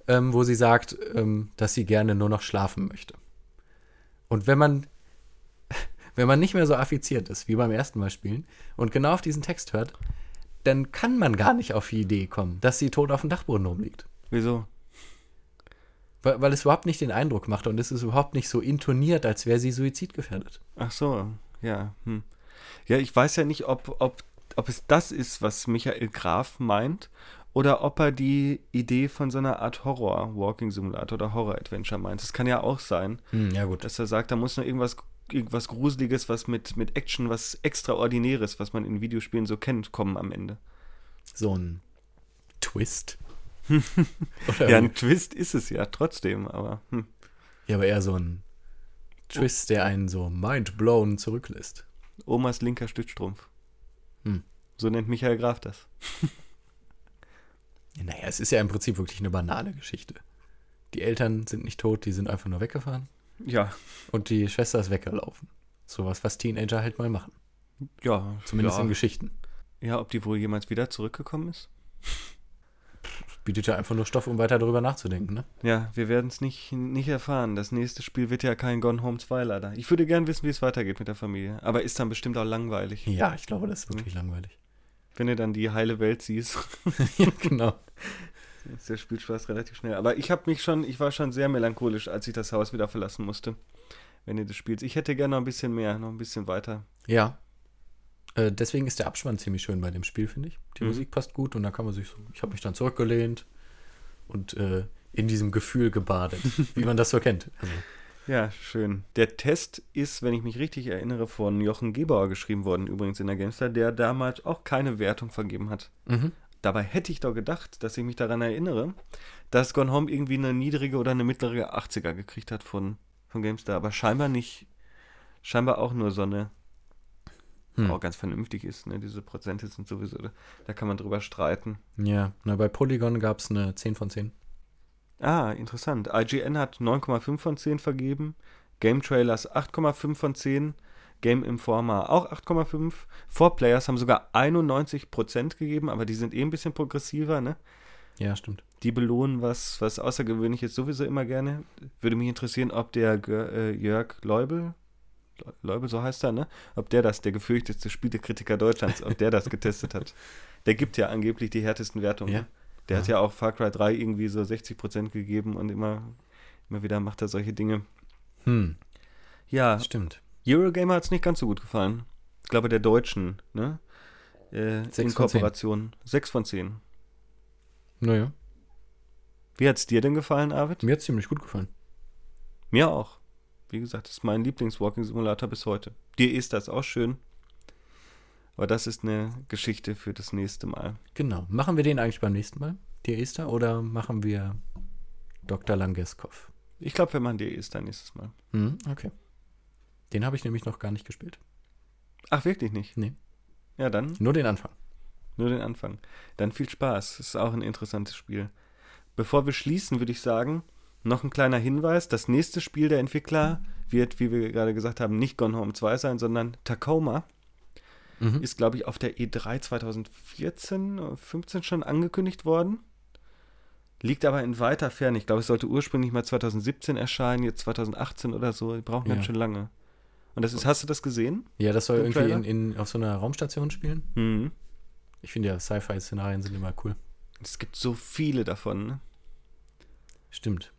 ähm, wo sie sagt, ähm, dass sie gerne nur noch schlafen möchte. Und wenn man, wenn man nicht mehr so affiziert ist wie beim ersten Mal spielen und genau auf diesen Text hört, dann kann man gar nicht auf die Idee kommen, dass sie tot auf dem Dachboden rumliegt. Wieso? Weil, weil es überhaupt nicht den Eindruck macht und es ist überhaupt nicht so intoniert, als wäre sie suizidgefährdet. Ach so, ja. Hm. Ja, ich weiß ja nicht, ob, ob, ob es das ist, was Michael Graf meint, oder ob er die Idee von so einer Art Horror-Walking-Simulator oder Horror-Adventure meint. Das kann ja auch sein, Hm, ja, gut. dass er sagt, da muss noch irgendwas, irgendwas Gruseliges, was mit, mit Action, was Extraordinäres, was man in Videospielen so kennt, kommen am Ende. So ein Twist. *laughs* Ja, ein Twist ist es ja trotzdem, aber hm. ja, aber eher so ein Twist, der einen so mind-blown zurücklässt. Omas linker Stützstrumpf. Hm. So nennt Michael Graf das. *laughs* Naja, es ist ja im Prinzip wirklich eine banale Geschichte. Die Eltern sind nicht tot, die sind einfach nur weggefahren. Ja. Und die Schwester ist weggelaufen. Sowas, was Teenager halt mal machen. Ja. Zumindest ja. in Geschichten. Ja, ob die wohl jemals wieder zurückgekommen ist? Bietet ja einfach nur Stoff, um weiter darüber nachzudenken, ne? Ja, wir werden es nicht, nicht erfahren. Das nächste Spiel wird ja kein Gone Home 2 leider. Ich würde gern wissen, wie es weitergeht mit der Familie. Aber ist dann bestimmt auch langweilig. Ja, ich glaube, das ist wirklich langweilig. Wenn du dann die heile Welt siehst, *laughs* ja, genau. Ist der Spielspaß relativ schnell. Aber ich habe mich schon, ich war schon sehr melancholisch, als ich das Haus wieder verlassen musste. Wenn ihr das spielt. Ich hätte gerne noch ein bisschen mehr, noch ein bisschen weiter. Ja. Äh, deswegen ist der Abspann ziemlich schön bei dem Spiel, finde ich. Die Mhm. Musik passt gut und da kann man sich so. Ich habe mich dann zurückgelehnt und äh, in diesem Gefühl gebadet, *laughs* wie man das so kennt. Also, Ja, schön. Der Test ist, wenn ich mich richtig erinnere, von Jochen Gebauer geschrieben worden, übrigens in der Gamestar, der damals auch keine Wertung vergeben hat. mhm. Dabei hätte ich doch gedacht, dass ich mich daran erinnere, dass Gone Home irgendwie eine niedrige oder eine mittlere 80er gekriegt hat von, von GameStar, aber scheinbar nicht. Scheinbar auch nur so eine, Hm. auch ganz vernünftig ist, ne? Diese Prozente sind sowieso, da kann man drüber streiten. Ja, na, bei Polygon gab es eine 10 von 10. Ah, interessant. IGN hat 9,5 von 10 vergeben, Game Trailers 8,5 von 10, Game Informer auch 8,5. 4Players haben sogar 91% gegeben, aber die sind eh ein bisschen progressiver, ne? Ja, stimmt. Die belohnen was, was Außergewöhnliches sowieso immer gerne. Würde mich interessieren, ob der äh, Jörg Leubel, Le- Leubel, so heißt er, ne? Ob der das, der gefürchtetste Spielekritiker Deutschlands, ob der das getestet hat. *laughs* Der gibt ja angeblich die härtesten Wertungen. Ja. Der hat ja auch Far Cry 3 irgendwie so 60% gegeben und immer, immer wieder macht er solche Dinge. Hm, Ja, stimmt. Eurogamer hat es nicht ganz so gut gefallen. Ich glaube, der Deutschen, ne? Äh, Sechs in von zehn. Kooperation. 6 von 10. Naja, Wie hat es dir denn gefallen, Arvid? mir hat es ziemlich gut gefallen. Mir auch. Wie gesagt, das ist mein Lieblings-Walking-Simulator bis heute. Dir ist das auch schön. Aber das ist eine Geschichte für das nächste Mal. Genau. Machen wir den eigentlich beim nächsten Mal, der Esther, oder machen wir Dr. Langeskov? Ich glaube, wir machen dir ist dann nächstes Mal. Hm, okay. Den habe ich nämlich noch gar nicht gespielt. Ach, wirklich nicht? Nee. Ja, dann Nur den Anfang. nur den Anfang. Dann viel Spaß. Ist auch ein interessantes Spiel. Bevor wir schließen, würde ich sagen, noch ein kleiner Hinweis. Das nächste Spiel der Entwickler wird, wie wir gerade gesagt haben, nicht Gone Home 2 sein, sondern Tacoma. Mhm. Ist, glaube ich, auf der E E3 2014, oder 15 schon angekündigt worden. Liegt aber in weiter Ferne. Ich glaube, es sollte ursprünglich mal 2017 erscheinen, jetzt 2018 oder so. Die brauchen Ja. ganz schön lange. Und das ist, hast du das gesehen? Ja, das soll irgendwie in, in, auf so einer Raumstation spielen. Mhm. Ich finde ja, Sci-Fi-Szenarien sind immer cool. Es gibt so viele davon. Ne? Stimmt.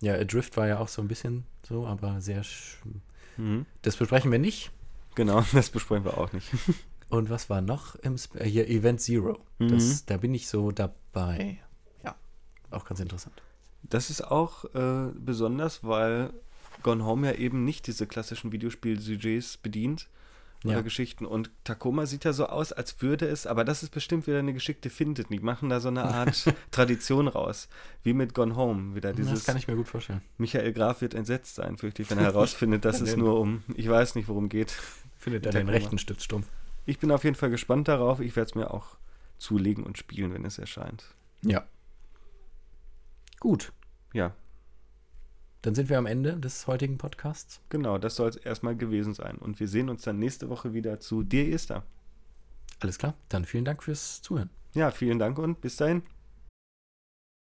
Ja, Adrift war ja auch so ein bisschen so, aber sehr. Mhm. Das besprechen wir nicht. Genau, *laughs* das besprechen wir auch nicht. *laughs* Und was war noch im Sp äh, hier Event Zero? Das, Da bin ich so dabei. Ja, auch ganz interessant. Das ist auch äh, besonders, weil Gone Home ja eben nicht diese klassischen Videospiel-Sujets bedient oder Ja. Geschichten. Und Tacoma sieht ja so aus, als würde es, aber das ist bestimmt wieder eine geschickte Finte. Die machen da so eine Art *laughs* Tradition raus. Wie mit Gone Home. Wieder das dieses kann ich mir gut vorstellen. Michael Graf wird entsetzt sein, fürchte ich, wenn er herausfindet, dass *laughs* es nur um, ich weiß nicht, worum geht. Findet er den rechten Stützstumpf. Ich bin auf jeden Fall gespannt darauf. Ich werde es mir auch zulegen und spielen, wenn es erscheint. Ja. Gut. Ja, Dann sind wir am Ende des heutigen Podcasts. genau, das soll es erstmal gewesen sein. Und wir sehen uns dann nächste Woche wieder zu Dir Esther. Alles klar. Dann vielen Dank fürs Zuhören. Ja, vielen Dank und bis dahin.